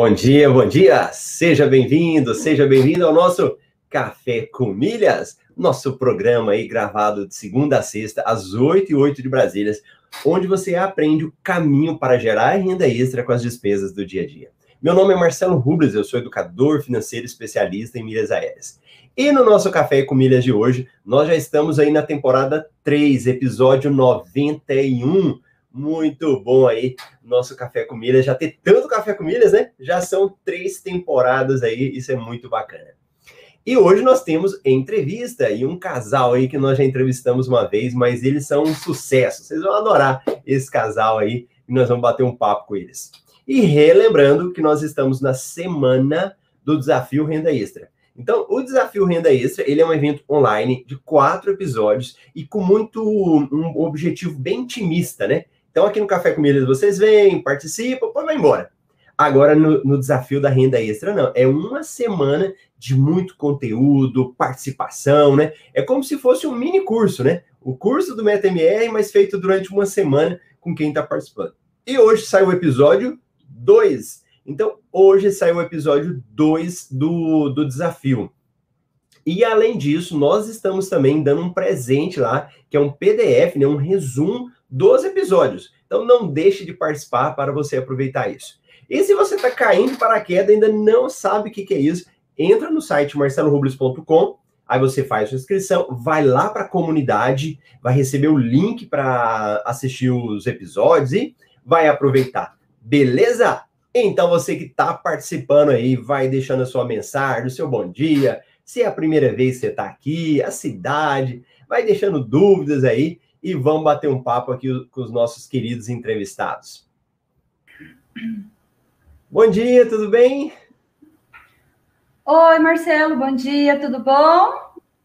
Bom dia, bom dia! Seja bem-vindo, seja bem-vindo ao nosso Café com Milhas, nosso programa aí gravado de segunda a sexta, às 8 e 8 de Brasília, onde você aprende o caminho para gerar renda extra com as despesas do dia a dia. Meu nome é Marcelo Rubles, eu sou educador financeiro especialista em milhas aéreas. E no nosso Café com Milhas de hoje, nós já estamos aí na temporada 3, episódio 91 muito bom aí, nosso Café com Milhas. Já ter tanto Café com Milhas, né? Já são três temporadas aí, isso é muito bacana. E hoje nós temos entrevista e um casal aí que nós já entrevistamos uma vez, mas eles são um sucesso. Vocês vão adorar esse casal aí e nós vamos bater um papo com eles. E relembrando que nós estamos na semana do Desafio Renda Extra. Então, o Desafio Renda Extra, ele é um evento online de quatro episódios e com muito um objetivo bem intimista, né? Então, aqui no Café com Milhas, vocês vêm, participam, depois vai embora. Agora, no, no, desafio da renda extra, não. É uma semana de muito conteúdo, participação, né? É como se fosse um mini curso, né? O curso do MetaMR, mas feito durante uma semana com quem está participando. E hoje sai o episódio 2. Então, hoje sai o episódio 2 do, do desafio. E além disso, nós estamos também dando um presente lá, que é um PDF, né, um resumo dos episódios. Então não deixe de participar para você aproveitar isso. E se você está caindo para a queda ainda não sabe o que, que é isso, entra no site marcelorubles.com, aí você faz sua inscrição, vai lá para a comunidade, vai receber o link para assistir os episódios e vai aproveitar. Beleza? Então você que está participando aí, vai deixando a sua mensagem, o seu bom dia, se é a primeira vez que você está aqui, a cidade, vai deixando dúvidas aí e vamos bater um papo aqui com os nossos queridos entrevistados. Bom dia, tudo bem? Oi, Marcelo, bom dia, tudo bom?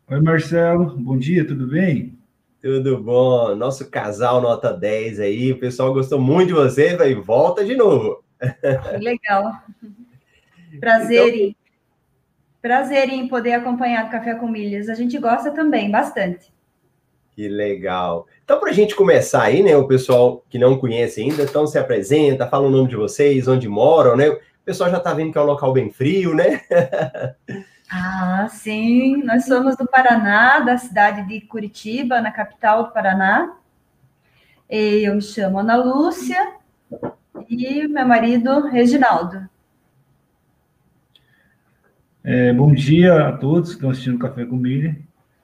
Oi, Marcelo, bom dia, tudo bem? Tudo bom, nosso casal nota 10 aí, o pessoal gostou muito de você, vai volta de novo. Que legal. Prazer então... em prazer em poder acompanhar o Café com Milhas. A gente gosta também bastante. Que legal. Então, para a gente começar aí, né, o pessoal que não conhece ainda, então se apresenta, fala o nome de vocês, onde moram, né? O pessoal já está vendo que é um local bem frio, né? ah, sim. Nós somos do Paraná, da cidade de Curitiba, na capital do Paraná. Eu me chamo Ana Lúcia e meu marido, Reginaldo. É, bom dia a todos que estão assistindo Café com Milha.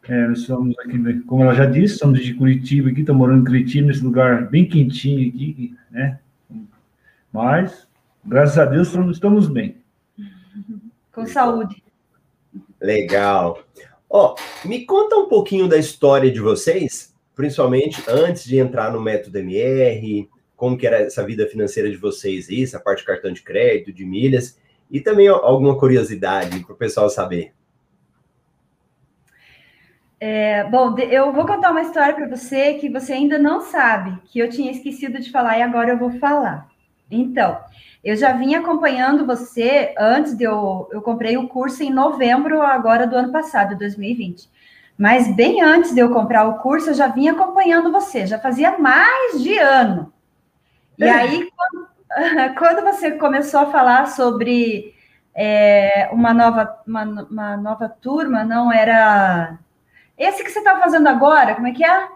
É, nós somos aqui, como ela já disse, somos de Curitiba aqui, estamos morando em Curitiba, nesse lugar bem quentinho aqui, né? Mas, graças a Deus, estamos bem. Com saúde. Legal. Ó, me conta um pouquinho da história de vocês, principalmente antes de entrar no método MR, como que era essa vida financeira de vocês aí, essa parte de cartão de crédito, de milhas, e também alguma curiosidade para o pessoal saber. É, bom, eu vou contar uma história para você que você ainda não sabe, que eu tinha esquecido de falar e agora eu vou falar. Então, eu já vim acompanhando você antes de eu. Eu comprei o curso em novembro agora do ano passado, 2020. Mas bem antes de eu comprar o curso, eu já vim acompanhando você, já fazia mais de ano. E é. aí, quando, quando, você começou a falar sobre é, uma, nova, uma, uma nova turma, não era esse que você está fazendo agora, como é que é?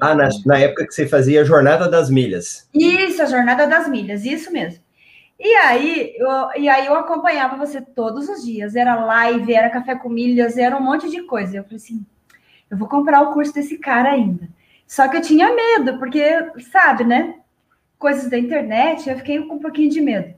Ah, na, na, época que você fazia a Jornada das Milhas. Isso, a Jornada das Milhas, isso mesmo. E aí, eu, e aí eu acompanhava você todos os dias. Era live, era café com milhas, era um monte de coisa. Eu falei assim, eu vou comprar o curso desse cara ainda. Só que eu tinha medo, porque, sabe, né? Coisas da internet, eu fiquei com um pouquinho de medo.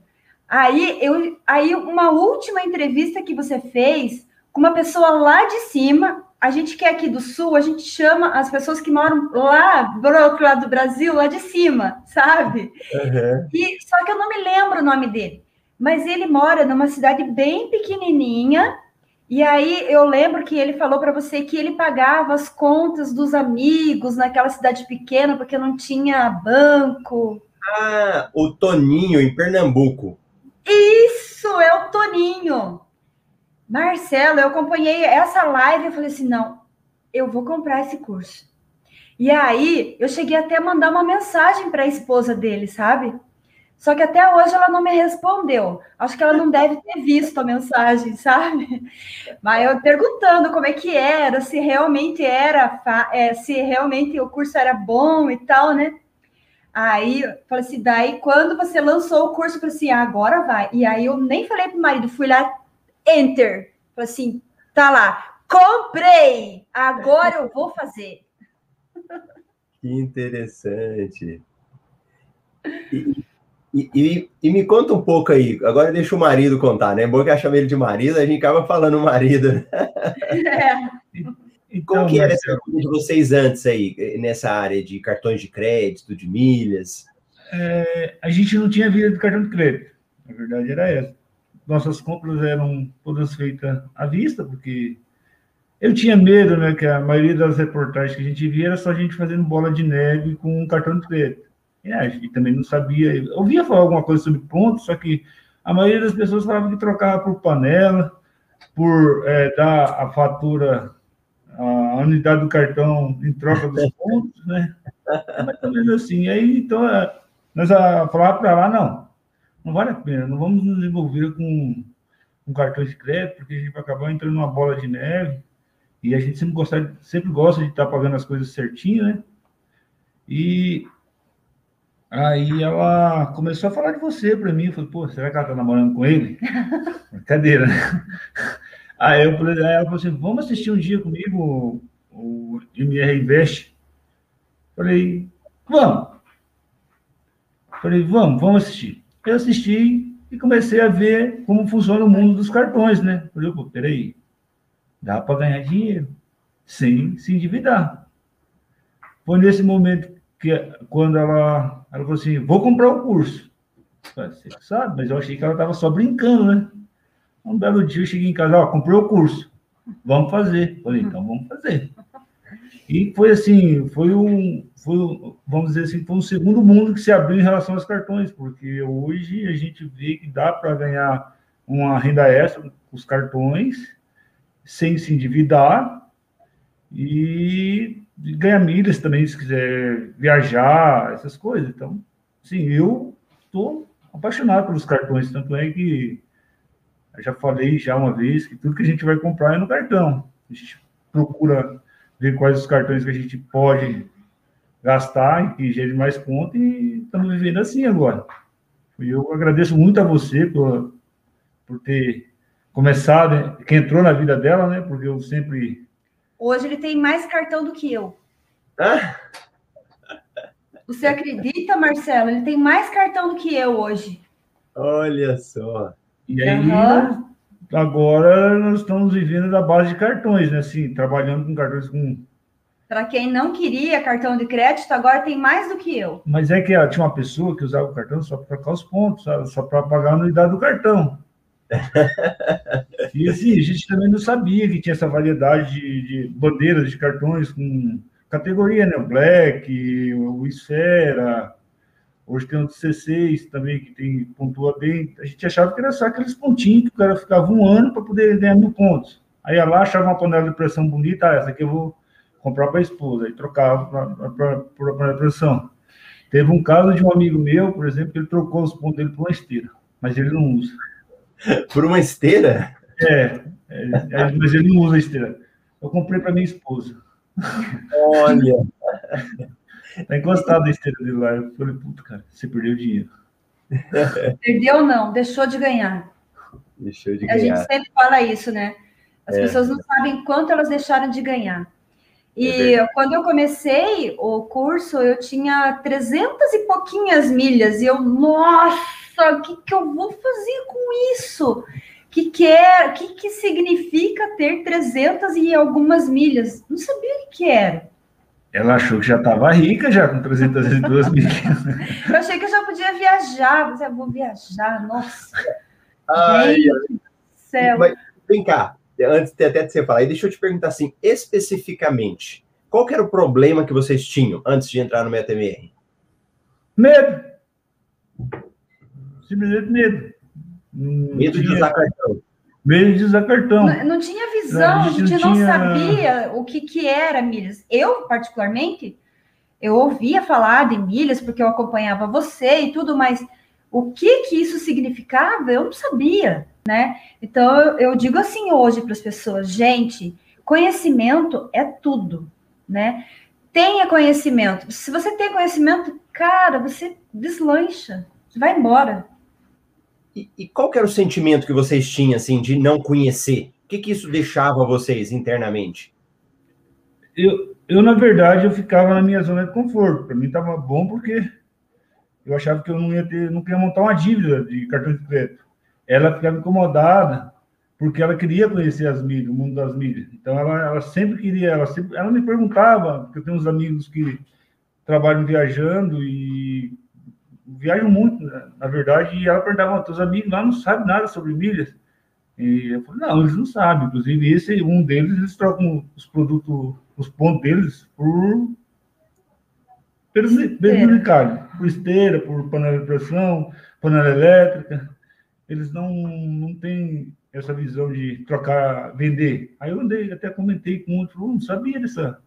Aí, eu, aí uma última entrevista que você fez com uma pessoa lá de cima, a gente que é aqui do sul, a gente chama as pessoas que moram lá do outro lado do Brasil, lá de cima, sabe? Uhum. E só que eu não me lembro o nome dele, mas ele mora numa cidade bem pequenininha. E aí eu lembro que ele falou para você que ele pagava as contas dos amigos naquela cidade pequena porque não tinha banco. Ah, o Toninho em Pernambuco. Isso, é o Toninho. Marcelo, eu acompanhei essa live e falei assim: não, eu vou comprar esse curso. E aí, eu cheguei até a mandar uma mensagem para a esposa dele, sabe? Só que até hoje ela não me respondeu. Acho que ela não deve ter visto a mensagem, sabe? Mas eu perguntando como é que era, se realmente era, é, se realmente o curso era bom e tal, né? Aí, falei assim, daí quando você lançou o curso, eu falei assim, agora vai. E aí eu nem falei pro marido, fui lá, enter. Falei assim, tá lá, comprei, agora eu vou fazer. Que interessante. E, e, e, e, me conta um pouco aí, agora deixa o marido contar, né? Bom que eu chamo ele de marido, a gente acaba falando marido. Né? É. Então, Como que era essa vida de vocês antes aí, nessa área de cartões de crédito, de milhas? É, a gente não tinha vida de cartão de crédito, a verdade era essa. Nossas compras eram todas feitas à vista, porque eu tinha medo, né, que a maioria das reportagens que a gente via era só a gente fazendo bola de neve com um cartão de crédito. E a gente também não sabia, eu ouvia falar alguma coisa sobre pontos, só que a maioria das pessoas falava que trocava por panela, por é, dar a fatura, a unidade do cartão em troca dos pontos, né? Mas também assim. Aí, então, é, nós falávamos para lá, não, não vale a pena, não vamos nos envolver com um cartão de crédito, porque a gente vai acabar entrando numa bola de neve, e a gente sempre gosta, sempre gosta de estar pagando as coisas certinho, né? E Aí ela começou a falar de você para mim. Eu falei, pô, será que ela tá namorando com ele? Brincadeira, né? Aí, eu falei, aí ela falou assim: vamos assistir um dia comigo o, MR Invest? Falei, vamos. Falei, vamos, vamos assistir. Eu assisti e comecei a ver como funciona o mundo dos cartões, né? Falei, pô, peraí, dá para ganhar dinheiro sem se endividar. Foi nesse momento que quando ela, ela falou assim, vou comprar o curso. Você sabe, mas eu achei que ela estava só brincando, né? Um belo dia eu cheguei em casa, ó, comprei o curso, vamos fazer. Falei, então vamos fazer. E foi assim, foi um, foi, vamos dizer assim, foi um segundo mundo que se abriu em relação aos cartões, porque hoje a gente vê que dá para ganhar uma renda extra com os cartões, sem se endividar, e ganhar milhas também, se quiser viajar, essas coisas. Então, sim, eu estou apaixonado pelos cartões, tanto é que eu já falei já uma vez que tudo que a gente vai comprar é no cartão. A gente procura ver quais os cartões que a gente pode gastar e que gere mais conta e estamos vivendo assim agora. E eu agradeço muito a você por, por ter começado, né, que entrou na vida dela, né? Porque eu sempre Hoje ele tem mais cartão do que eu. Ah? Você acredita, Marcelo? Ele tem mais cartão do que eu hoje. Olha só. E aí, uhum. Agora nós estamos vivendo da base de cartões, né? Assim, trabalhando com cartões com. Para quem não queria cartão de crédito, agora tem mais do que eu. Mas é que tinha uma pessoa que usava o cartão só para trocar os pontos, só para pagar a anuidade do cartão. e assim, a gente também não sabia que tinha essa variedade de, de bandeiras de cartões com categoria, né? O Black, o Esfera, hoje tem o C6 também, que tem, pontua bem. A gente achava que era só aqueles pontinhos que o cara ficava um ano para poder ganhar mil pontos. Aí ia lá, achava uma panela de pressão bonita, ah, essa aqui eu vou comprar para a esposa, aí trocava para a panela de pressão. Teve um caso de um amigo meu, por exemplo, que ele trocou os pontos dele por uma esteira, mas ele não usa. Por uma esteira? É, é, é, mas ele não usa esteira. Eu comprei para minha esposa. Olha! Tá encostado a esteira dele lá. Eu falei, puta, cara, você perdeu dinheiro. Perdeu não, deixou de ganhar. Deixou de ganhar. A gente sempre fala isso, né? As é. pessoas não sabem quanto elas deixaram de ganhar. E é quando eu comecei o curso, eu tinha 300 e pouquinhas milhas. E eu, nossa, o que, que eu vou fazer com isso? O que, que, é, que, que significa ter 300 e algumas milhas? Não sabia o que, que era. Ela achou que já estava rica já com 302 milhas. eu achei que eu já podia viajar. Você vou viajar, nossa. Ai, Gente, céu. Mas, vem cá, antes até de você falar, deixa eu te perguntar assim, especificamente, qual que era o problema que vocês tinham antes de entrar no MetaMR? Medo. Simplesmente medo. Medo de usar cartão. Medo de usar cartão. Não, não tinha visão, a gente, a gente não, não tinha... sabia o que, que era milhas. Eu, particularmente, eu ouvia falar de milhas porque eu acompanhava você e tudo, mas o que que isso significava, eu não sabia, né? Então eu, eu digo assim hoje para as pessoas, gente, conhecimento é tudo, né? Tenha conhecimento. Se você tem conhecimento, cara, você deslancha, você vai embora. E, e qual era o sentimento que vocês tinham, assim, de não conhecer? O que, que isso deixava vocês internamente? Eu, eu, na verdade, eu ficava na minha zona de conforto. Para mim estava bom porque eu achava que eu não ia ter, não queria montar uma dívida de cartão de crédito. Ela ficava incomodada porque ela queria conhecer as mídias, o mundo das mídias. Então ela, ela sempre queria, ela sempre, ela me perguntava, porque eu tenho uns amigos que trabalham viajando e viajam muito, né? na verdade, e ela perguntava, teus amigos lá não sabem nada sobre milhas. E eu falei, não, eles não sabem. Inclusive, esse um deles, eles trocam os produtos, os pontos deles por mercado, por esteira, por panela de pressão, panela elétrica. Eles não, não têm essa visão de trocar, vender. Aí eu andei, até comentei com outro, não sabia dessa,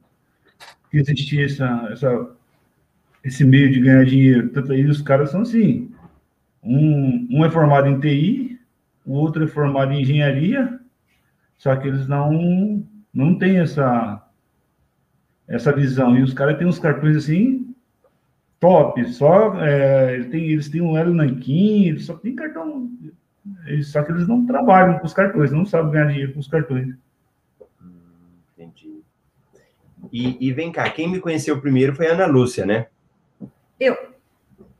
que existia essa, essa, esse meio de ganhar dinheiro. Tanto aí os caras são assim, um, um é formado em TI, o outro é formado em engenharia, só que eles não, não têm essa, essa visão. E os caras têm uns cartões assim, top, só é, ele tem, eles têm um Hélio Nanquim, eles só tem cartão só que eles não trabalham com os cartões, não sabem ganhar dinheiro com os cartões. Hum, entendi. E, e, vem cá, quem me conheceu primeiro foi a Ana Lúcia, né? Eu.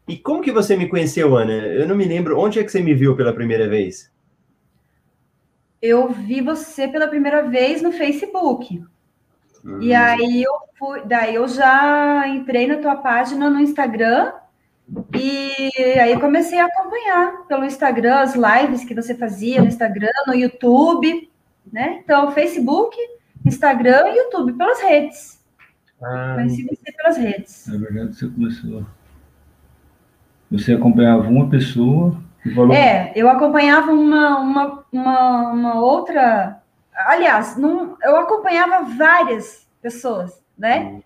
E como que você me conheceu, Ana? Eu não me lembro. Onde é que você me viu pela primeira vez? Eu vi você pela primeira vez no Facebook. Hum. E aí eu fui, daí eu já entrei na tua página no Instagram e aí comecei a acompanhar pelo Instagram as lives que você fazia no Instagram, no YouTube, né? Então, Facebook, Instagram e YouTube, pelas redes. Ah, Conheci você pelas redes. Na verdade, você começou. Você acompanhava uma pessoa e falou. É, eu acompanhava uma, uma, uma, uma outra. Aliás, não, eu acompanhava várias pessoas, né? Hum.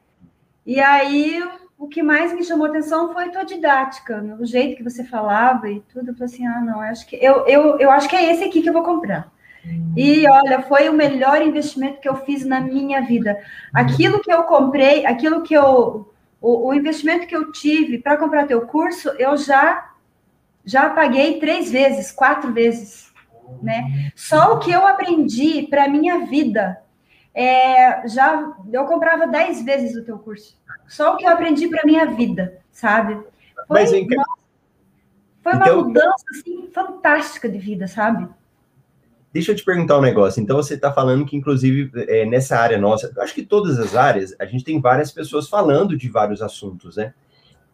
E aí o que mais me chamou atenção foi a tua didática, né? o jeito que você falava e tudo. Eu falei assim, ah, não, acho que eu, eu, eu acho que é esse aqui que eu vou comprar. E olha, foi o melhor investimento que eu fiz na minha vida. Aquilo que eu comprei, aquilo que eu. O, o investimento que eu tive para comprar teu curso, eu já já paguei três vezes, quatro vezes. Né? Só o que eu aprendi para minha vida é, já eu comprava dez vezes o teu curso. Só o que eu aprendi para minha vida, sabe? Foi, Mas, foi uma então, mudança assim, fantástica de vida, sabe? Deixa eu te perguntar um negócio. Então, você está falando que, inclusive, é, nessa área nossa, eu acho que todas as áreas, a gente tem várias pessoas falando de vários assuntos, né?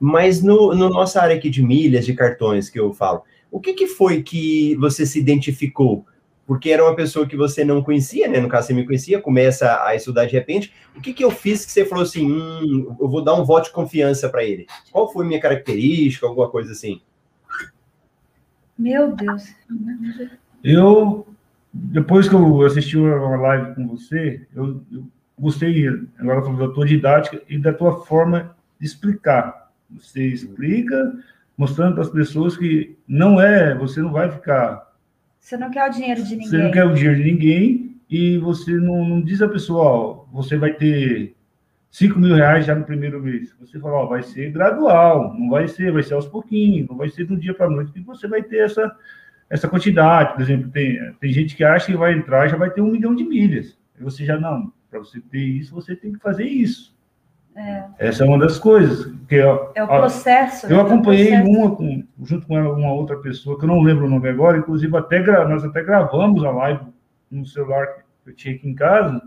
Mas no, no nossa área aqui de milhas, de cartões que eu falo, o que, que foi que você se identificou? porque era uma pessoa que você não conhecia, né? No caso, você me conhecia, começa a estudar de repente. O que, que eu fiz que você falou assim, hum, eu vou dar um voto de confiança para ele? Qual foi minha característica, alguma coisa assim? Meu Deus. Eu, depois que eu assisti uma live com você, eu, eu gostei, agora da tua didática e da tua forma de explicar. Você explica, mostrando para as pessoas que não é, você não vai ficar você não quer o dinheiro de ninguém. Você não quer o dinheiro de ninguém e você não, não diz a pessoa, ó, você vai ter 5 mil reais já no primeiro mês. Você fala, ó, vai ser gradual, não vai ser, vai ser aos pouquinhos, não vai ser do dia para a noite que você vai ter essa, essa quantidade. Por exemplo, tem, tem gente que acha que vai entrar e já vai ter um milhão de milhas. E você já, não, para você ter isso, você tem que fazer isso. É. Essa é uma das coisas. Que eu, é o processo. Eu né? acompanhei processo. uma com, junto com uma outra pessoa, que eu não lembro o nome agora, inclusive até nós até gravamos a live no celular que eu tinha aqui em casa.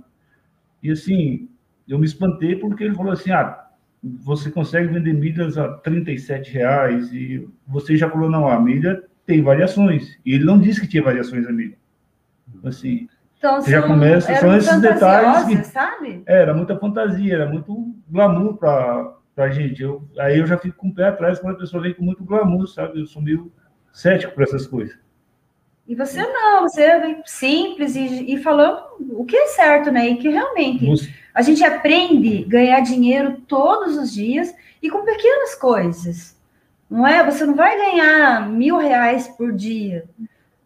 E assim, eu me espantei porque ele falou assim: ah, você consegue vender milhas a 37 reais e você já falou, não, a milha tem variações. E ele não disse que tinha variações a milha. Assim, então, já começa, são esses detalhes. Que, sabe? É, era muita fantasia, era muito glamour para a gente. Eu, aí eu já fico com o pé atrás quando a pessoa vem com muito glamour, sabe? Eu sou meio cético para essas coisas. E você não, você vem simples e, e falando o que é certo, né? E que realmente você... a gente aprende a ganhar dinheiro todos os dias e com pequenas coisas. Não é? Você não vai ganhar mil reais por dia.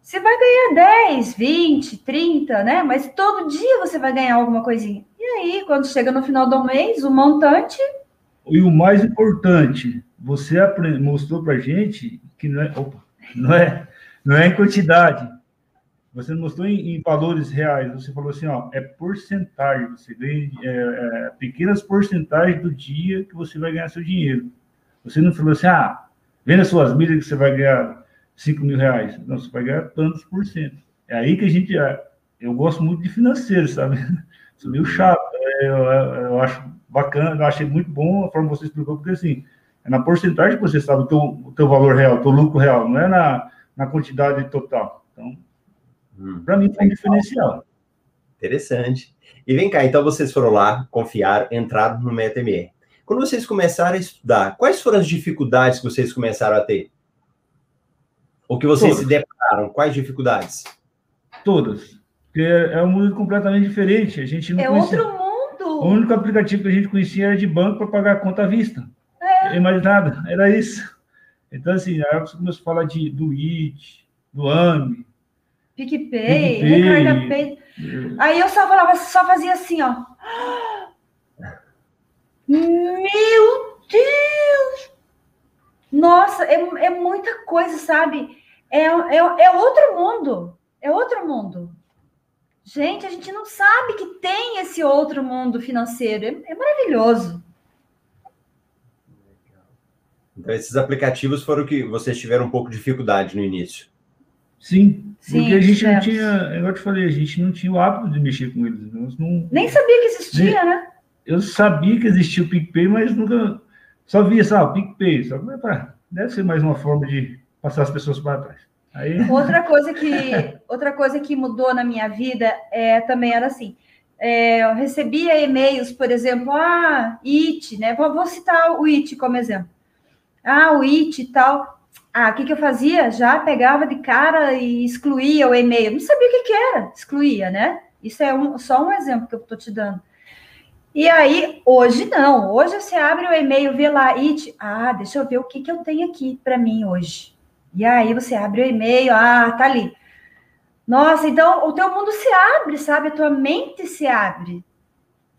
Você vai ganhar 10, 20, 30, né? Mas todo dia você vai ganhar alguma coisinha. E aí, quando chega no final do mês, o montante. E o mais importante, você mostrou para gente que não é, opa, não é, não é em quantidade. Você mostrou em, em, valores reais. Você falou assim, ó, é porcentagem. Você ganha é, é, pequenas porcentagens do dia que você vai ganhar seu dinheiro. Você não falou assim, ah, venda suas milhas que você vai ganhar 5 mil reais. Não, você vai ganhar tantos por cento. É aí que a gente. É, eu gosto muito de financeiro, sabe? Sou meio chato. É, eu, eu acho bacana, eu achei muito bom a forma que você explicou, porque assim, é na porcentagem que você sabe o teu, o teu valor real, o teu lucro real, não é na, na quantidade total. Então, hum, para mim foi um diferencial. Interessante. E vem cá, então vocês foram lá, confiaram, entraram no MetaMR. Quando vocês começaram a estudar, quais foram as dificuldades que vocês começaram a ter? O que vocês Todas. se depararam? Quais dificuldades? Todas. Porque é um mundo completamente diferente. A gente não é conhecia... outro mundo. O único aplicativo que a gente conhecia era de banco para pagar a conta à vista. É. Mais nada, era isso. Então, assim, aí você começou a falar de, do IT, do AMI. PicPay, Recarga Pay. Aí eu só falava, só fazia assim, ó. Meu Deus! Nossa, é, é muita coisa, sabe? É, é, é outro mundo. É outro mundo. Gente, a gente não sabe que tem esse outro mundo financeiro. É, é maravilhoso. Então, esses aplicativos foram que vocês tiveram um pouco de dificuldade no início. Sim, Sim porque a gente não tinha, eu te falei, a gente não tinha o hábito de mexer com eles. Não, nem sabia que existia, nem, né? Eu sabia que existia o PicPay, mas nunca só via, sabe, PicPay. Só, deve ser mais uma forma de passar as pessoas para trás. Aí... Outra coisa que outra coisa que mudou na minha vida é também era assim. É, eu recebia e-mails, por exemplo, ah, IT, né? Vou, vou citar o IT como exemplo. Ah, o IT e tal. Ah, o que, que eu fazia? Já pegava de cara e excluía o e-mail. Não sabia o que, que era, excluía, né? Isso é um, só um exemplo que eu estou te dando. E aí, hoje não. Hoje você abre o e-mail, vê lá, IT. Ah, deixa eu ver o que, que eu tenho aqui para mim hoje. E aí você abre o e-mail, ah, tá ali. Nossa, então o teu mundo se abre, sabe? A tua mente se abre.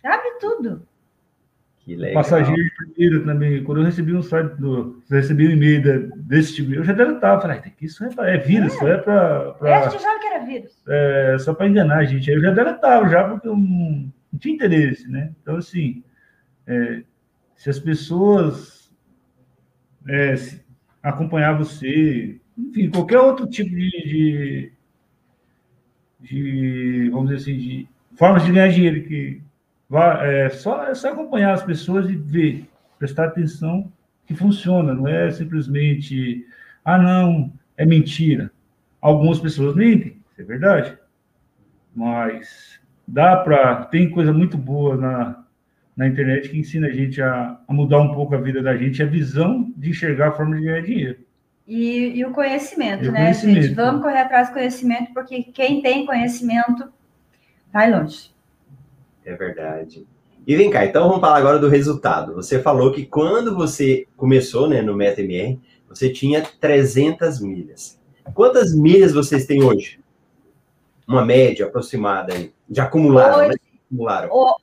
Abre tudo. Que legal. Passageiro primeiro também. Quando eu recebi um site do. Recebi um e-mail desse tipo, eu já deletava. Falei, isso é, é vírus, é. isso é para. Pra... É, a gente já que era vírus. É, só para enganar a gente. Aí eu já deletava, já, porque eu não, não tinha interesse, né? Então, assim, é, se as pessoas é, acompanhar você, enfim, qualquer outro tipo de, de, de vamos dizer assim, de formas de ganhar dinheiro que vá, é, só, é só acompanhar as pessoas e ver, prestar atenção que funciona, não é simplesmente, ah, não, é mentira. Algumas pessoas mentem, é verdade, mas dá para, tem coisa muito boa na, na internet que ensina a gente a, a, mudar um pouco a vida da gente, a visão de enxergar a forma de ganhar dinheiro. E, e o conhecimento, e né, conhecimento. gente? Vamos correr atrás do conhecimento, porque quem tem conhecimento vai longe. É verdade. E vem cá, então vamos falar agora do resultado. Você falou que quando você começou né, no MetaMR, você tinha 300 milhas. Quantas milhas vocês têm hoje? Uma média aproximada aí. Já acumularam, hoje, né? Acumularam.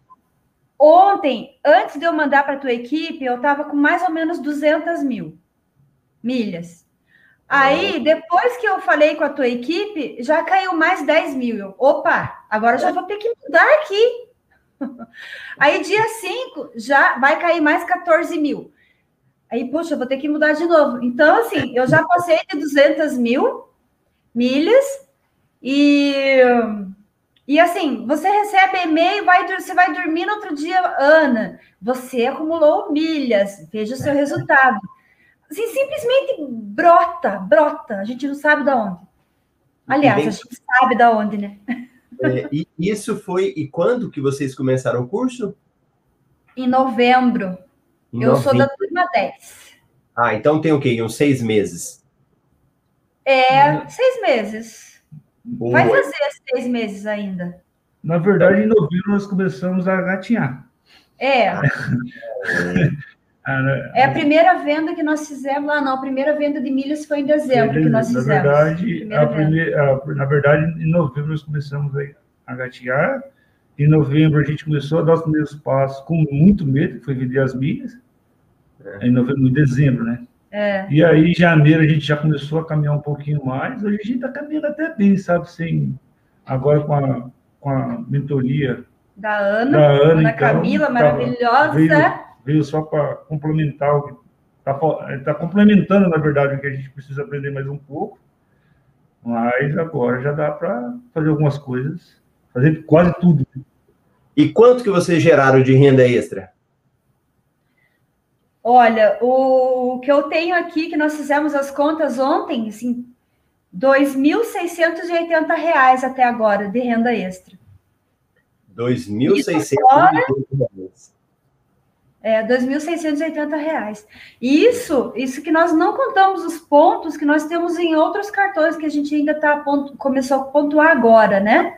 Ontem, antes de eu mandar para a tua equipe, eu estava com mais ou menos 200 mil milhas. Aí, depois que eu falei com a tua equipe, já caiu mais 10 mil. Eu, Opa, agora já vou ter que mudar aqui. Aí, dia 5, já vai cair mais 14 mil. Aí, poxa, eu vou ter que mudar de novo. Então, assim, eu já passei de 200 mil milhas e e assim, você recebe e-mail, vai, você vai dormir no outro dia, Ana, você acumulou milhas, veja o seu resultado. Assim, simplesmente brota, brota, a gente não sabe de onde. Aliás, bem... a gente sabe de onde, né? É, e isso foi, e quando que vocês começaram o curso? Em novembro. Em Eu sou da turma 10. Ah, então tem o quê? Uns seis meses? É, seis meses. Boa. Vai fazer seis meses ainda. Na verdade, em novembro nós começamos a gatinhar. É. Ah, né? É a primeira venda que nós fizemos lá, não. A primeira venda de milhas foi em dezembro que nós fizemos. Na verdade, a primeira, a, na verdade, em novembro nós começamos a gatear. Em novembro a gente começou a dar os primeiros passos com muito medo, que foi vender as milhas. É. Em novembro, em dezembro, né? É. E aí, em janeiro, a gente já começou a caminhar um pouquinho mais. Hoje a gente está caminhando até bem, sabe? Sem, agora com a, com a mentoria da Ana, da Ana, Ana então, Camila, maravilhosa. Veio, veio só para complementar o que está tá complementando, na verdade, o que a gente precisa aprender mais um pouco. Mas agora já dá para fazer algumas coisas, fazer quase tudo. E quanto que vocês geraram de renda extra? Olha, o, que eu tenho aqui, que nós fizemos as contas ontem, assim, R$ 2.680 até agora de renda extra. 2.680 reais. É, 2.680 reais. Isso, isso que nós não contamos os pontos que nós temos em outros cartões que a gente ainda tá começou a pontuar agora, né?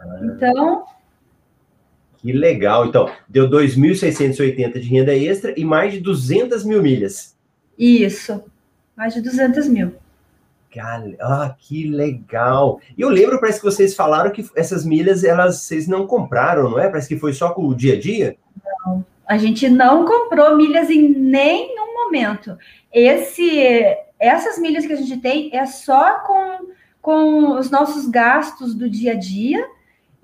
Ah, então. Que legal. Então, deu 2.680 de renda extra e mais de 200 mil milhas. Isso, mais de 200 mil. Ah, que legal. E eu lembro, parece que vocês falaram que essas milhas, elas vocês não compraram, não é? Parece que foi só com o dia a dia? Não, a gente não comprou milhas em nenhum momento. Esse, essas milhas que a gente tem é só com, com os nossos gastos do dia a dia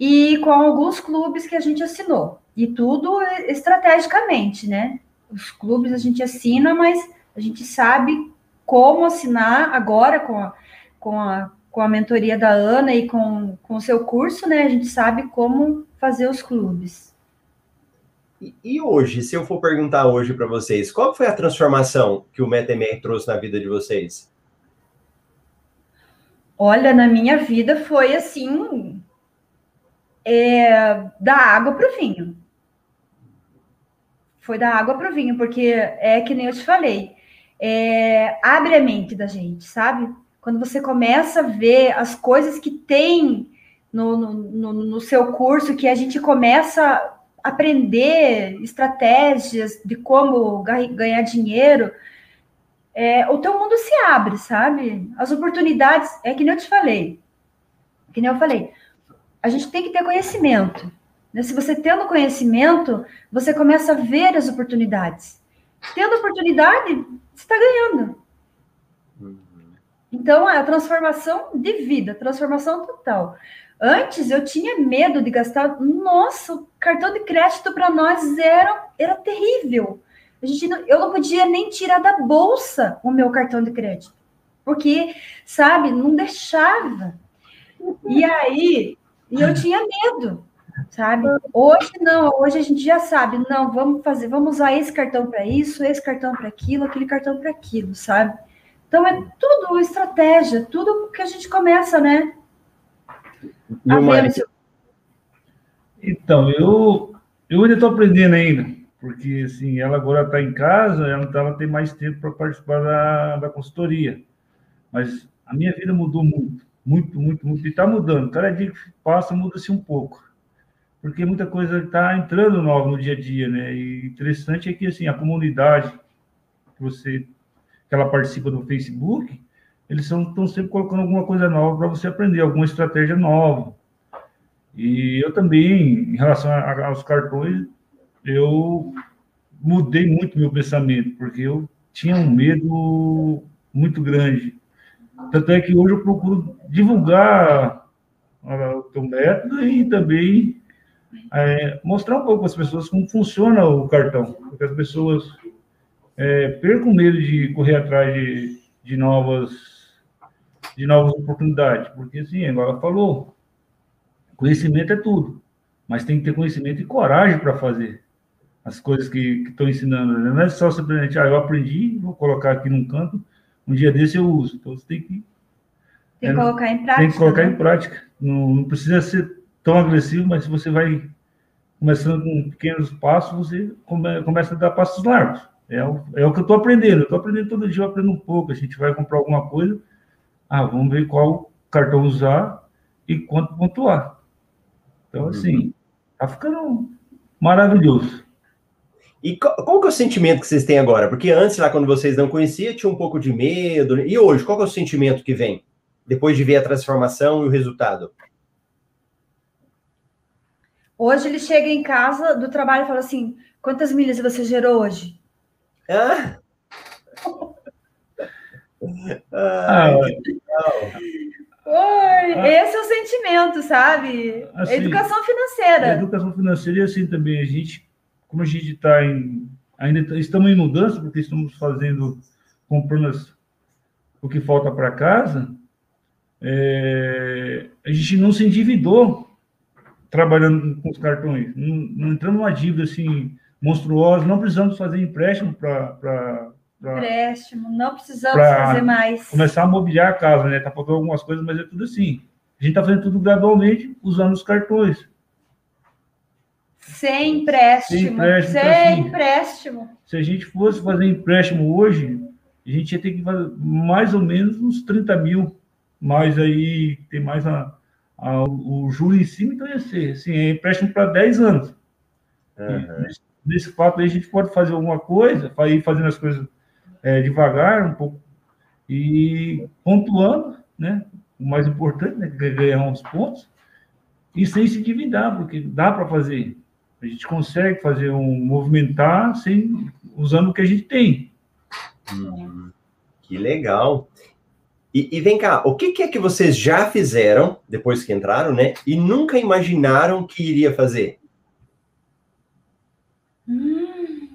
e com alguns clubes que a gente assinou. E tudo estrategicamente, né? Os clubes a gente assina, mas a gente sabe como assinar agora com a, com a, com a mentoria da Ana e com, com o seu curso, né? A gente sabe como fazer os clubes. E, e hoje, se eu for perguntar hoje para vocês, qual foi a transformação que o MetaMR trouxe na vida de vocês? Olha, na minha vida foi assim, é, da água para o vinho. Foi da água para o vinho, porque é que nem eu te falei, é, abre a mente da gente, sabe? Quando você começa a ver as coisas que tem no, no, no seu curso, que a gente começa a aprender estratégias de como ganhar dinheiro, é, o teu mundo se abre, sabe? As oportunidades, é que nem eu te falei, que nem eu falei, a gente tem que ter conhecimento. Né? Se você tendo conhecimento, você começa a ver as oportunidades. Tendo oportunidade, você está ganhando. Uhum. Então, é a transformação de vida, transformação total. Antes eu tinha medo de gastar. Nossa, o cartão de crédito para nós era, era terrível. A gente não, eu não podia nem tirar da bolsa o meu cartão de crédito. Porque, sabe, não deixava. E aí, eu tinha medo sabe? Hoje não, hoje a gente já sabe, não, vamos fazer, vamos usar esse cartão para isso, esse cartão para aquilo, aquele cartão para aquilo, sabe? Então é tudo estratégia, tudo que a gente começa, né? A ver Então, eu, eu ainda estou aprendendo ainda, porque assim, ela agora está em casa, ela, ela tem mais tempo para participar da, da consultoria. Mas a minha vida mudou muito, muito, muito, muito, e está mudando. Cada dia que passa, muda-se um pouco porque muita coisa está entrando nova no dia a dia, né? E interessante é que assim a comunidade que você que ela participa do Facebook, eles estão sempre colocando alguma coisa nova para você aprender, alguma estratégia nova. E eu também, em relação a, aos cartões, eu mudei muito meu pensamento, porque eu tinha um medo muito grande. Tanto é que hoje eu procuro divulgar o teu método e também é, mostrar um pouco para as pessoas como funciona o cartão, porque as pessoas é, percam medo de correr atrás de, de novas de novas oportunidades, porque assim, ela falou, conhecimento é tudo, mas tem que ter conhecimento e coragem para fazer as coisas que estão ensinando. Né? Não é só simplesmente, ah, eu aprendi, vou colocar aqui num canto, um dia desse eu uso. Então você tem que tem que é, colocar em prática. Tem que colocar né? em prática. Não, não precisa ser tão agressivo, mas se você vai começando com pequenos passos, você come, começa a dar passos largos. É o, é o que eu estou aprendendo. Eu estou aprendendo todo dia, eu aprendo um pouco. A gente vai comprar alguma coisa, ah, vamos ver qual cartão usar e quanto pontuar. Então, assim, tá ficando maravilhoso. E qual, qual, que é o sentimento que vocês têm agora? Porque antes, lá quando vocês não conheciam, tinha um pouco de medo. Né? E hoje, qual que é o sentimento que vem? Depois de ver a transformação e o resultado? Hoje ele chega em casa do trabalho e fala assim: quantas milhas você gerou hoje? Ah! ah, Oi, ah, esse é o sentimento, sabe? Assim, educação financeira. educação financeira e assim também, a gente, como a gente está em. Ainda estamos em mudança, porque estamos fazendo, comprando o que falta para casa, é, a gente não se endividou trabalhando com os cartões. Não, não entramos numa dívida assim monstruosa, não precisamos fazer empréstimo para empréstimo, não precisamos fazer mais. Começar a mobiliar a casa, né? Tá faltando algumas coisas, mas é tudo assim. A gente tá fazendo tudo gradualmente, usando os cartões. Sem empréstimo. Sem empréstimo. Sem assim, empréstimo. Se a gente fosse fazer empréstimo hoje, a gente ia ter que fazer mais ou menos uns 30 mil. Mas aí tem mais a, a o juro em cima, então ia ser assim, é empréstimo para 10 anos. Uhum. Nesse, nesse fato aí, a gente pode fazer alguma coisa, ir fazendo as coisas é, devagar um pouco e pontuando, né? O mais importante, né? Ganhar uns pontos e sem se endividar, porque dá para fazer. A gente consegue fazer um movimentar sem usando o que a gente tem. Hum, que legal. E, e, vem cá, o que, que, é que vocês já fizeram depois que entraram, né? E nunca imaginaram que iria fazer? Hum.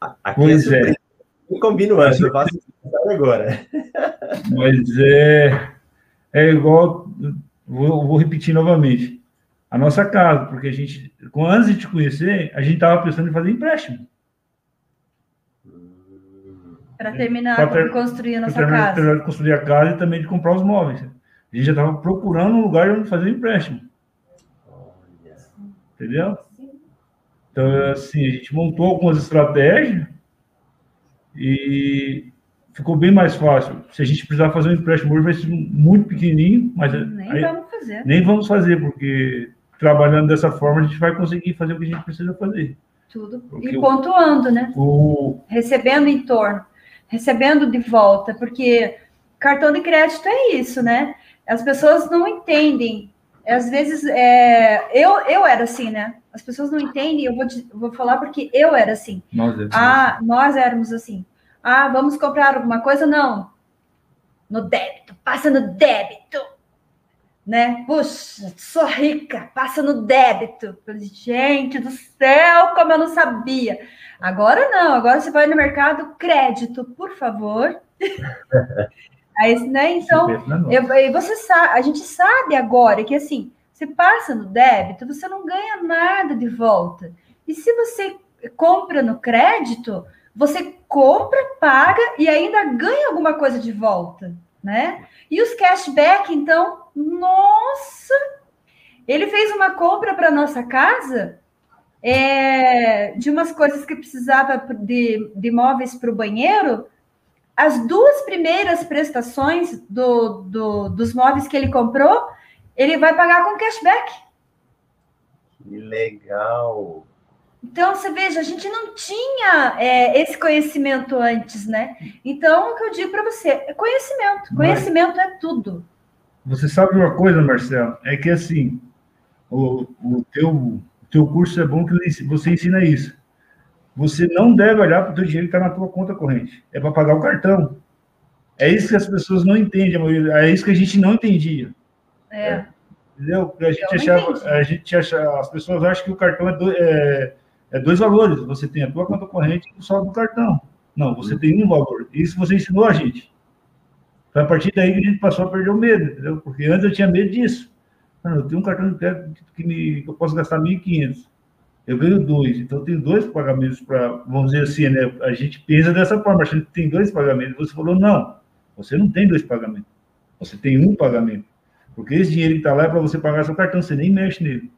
Aqui pois é. Não combino antes, eu faço agora. Mas é, é igual, vou, vou, repetir novamente. A nossa casa, porque a gente, antes de te conhecer, a gente estava pensando em fazer empréstimo. Para terminar pra ter, construir a nossa terminar, casa. Terminar de construir a casa e também de comprar os móveis. A gente já estava procurando um lugar onde fazer empréstimo. Entendeu? Então, assim, a gente montou algumas estratégias e ficou bem mais fácil. Se a gente precisar fazer um empréstimo hoje, vai ser muito pequenininho, mas nem aí, vamos fazer. Nem vamos fazer, porque trabalhando dessa forma a gente vai conseguir fazer o que a gente precisa fazer. Tudo. Porque e pontuando, né? O... Recebendo em torno, recebendo de volta, porque cartão de crédito é isso, né? As pessoas não entendem. Às vezes, é... eu, eu era assim, né? As pessoas não entendem, eu vou, te, vou falar porque eu era assim. Nós, ah, nós éramos assim. Ah, vamos comprar alguma coisa? Não. No débito, passa no débito. Né? Puxa, sou rica, passa no débito. Gente do céu, como eu não sabia. Agora não, agora você vai no mercado, crédito, por favor. Aí, né? Então, eu, você sabe, a gente sabe agora que assim, você passa no débito, você não ganha nada de volta. E se você compra no crédito, você compra, paga e ainda ganha alguma coisa de volta, né? E os cashback, então, nossa! Ele fez uma compra para nossa casa é, de umas coisas que precisava de, de móveis para o banheiro. As duas primeiras prestações do, do, dos móveis que ele comprou, ele vai pagar com cashback. Que legal! Então, você veja, a gente não tinha é, esse conhecimento antes, né? Então, o que eu digo para você é conhecimento. Conhecimento Mas, é tudo. Você sabe uma coisa, Marcelo? É que, assim, o, o, teu, o teu curso é bom que você ensina isso. Você não deve olhar para o teu dinheiro que está na tua conta corrente. É para pagar o cartão. É isso que as pessoas não entendem, é isso que a gente não entendia. É. Entendeu? A gente, achava, a gente acha, as pessoas acham que o cartão é, do, é, é, dois valores. Você tem a tua conta corrente e o saldo do cartão. Não, você uhum. tem um valor. Isso você ensinou a gente. Foi a partir daí que a gente passou a perder o medo, entendeu? Porque antes eu tinha medo disso. Mano, eu tenho um cartão de crédito que, me, que eu posso gastar 1.500. Eu ganho dois, então eu tenho dois pagamentos para, vamos dizer assim, né? A gente pensa dessa forma, a gente tem dois pagamentos. Você falou, não, você não tem dois pagamentos. Você tem um pagamento. Porque esse dinheiro que está lá é para você pagar seu cartão, você nem mexe nele.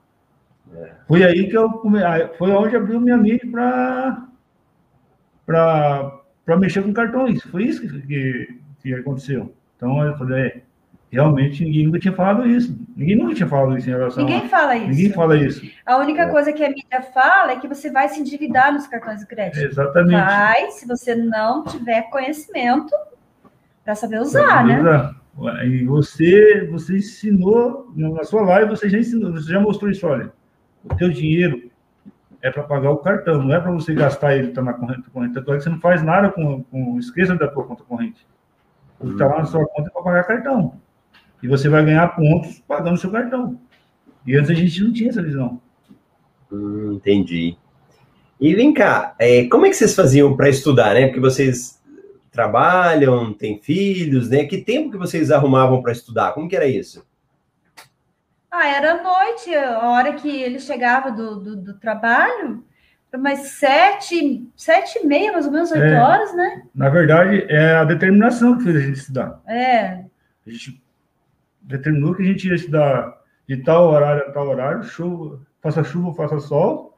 É. Foi aí que eu come... foi onde abriu minha mente para para mexer com cartões. Foi isso que, que, que, aconteceu. Então eu falei, é, realmente ninguém nunca tinha falado isso. Ninguém nunca tinha falado isso em relação Ninguém a... fala isso. Ninguém fala isso. A única É. coisa que a mídia fala é que você vai se endividar nos cartões de crédito. Exatamente. Vai, se você não tiver conhecimento para saber usar, né? Usar. E você, você ensinou, na sua live, você já ensinou, você já mostrou isso, olha, o teu dinheiro é para pagar o cartão, não é para você gastar ele tá na corrente corrente. Que você não faz nada com, com esqueça da tua conta corrente. O que está lá na sua conta é para pagar cartão. E você vai ganhar pontos pagando seu cartão. E antes a gente não tinha essa visão. Hum, entendi. E vem cá, é, como é que vocês faziam para estudar, né? Porque vocês trabalham, têm filhos, né? Que tempo que vocês arrumavam para estudar? Como que era isso? Ah, era noite, a hora que ele chegava do, do, do trabalho, umas sete, sete e meia, mais ou menos, oito É. horas, né? Na verdade, é a determinação que fez a gente estudar. É, A gente determinou que a gente ia estudar de tal horário a tal horário, chuva, faça chuva, faça sol,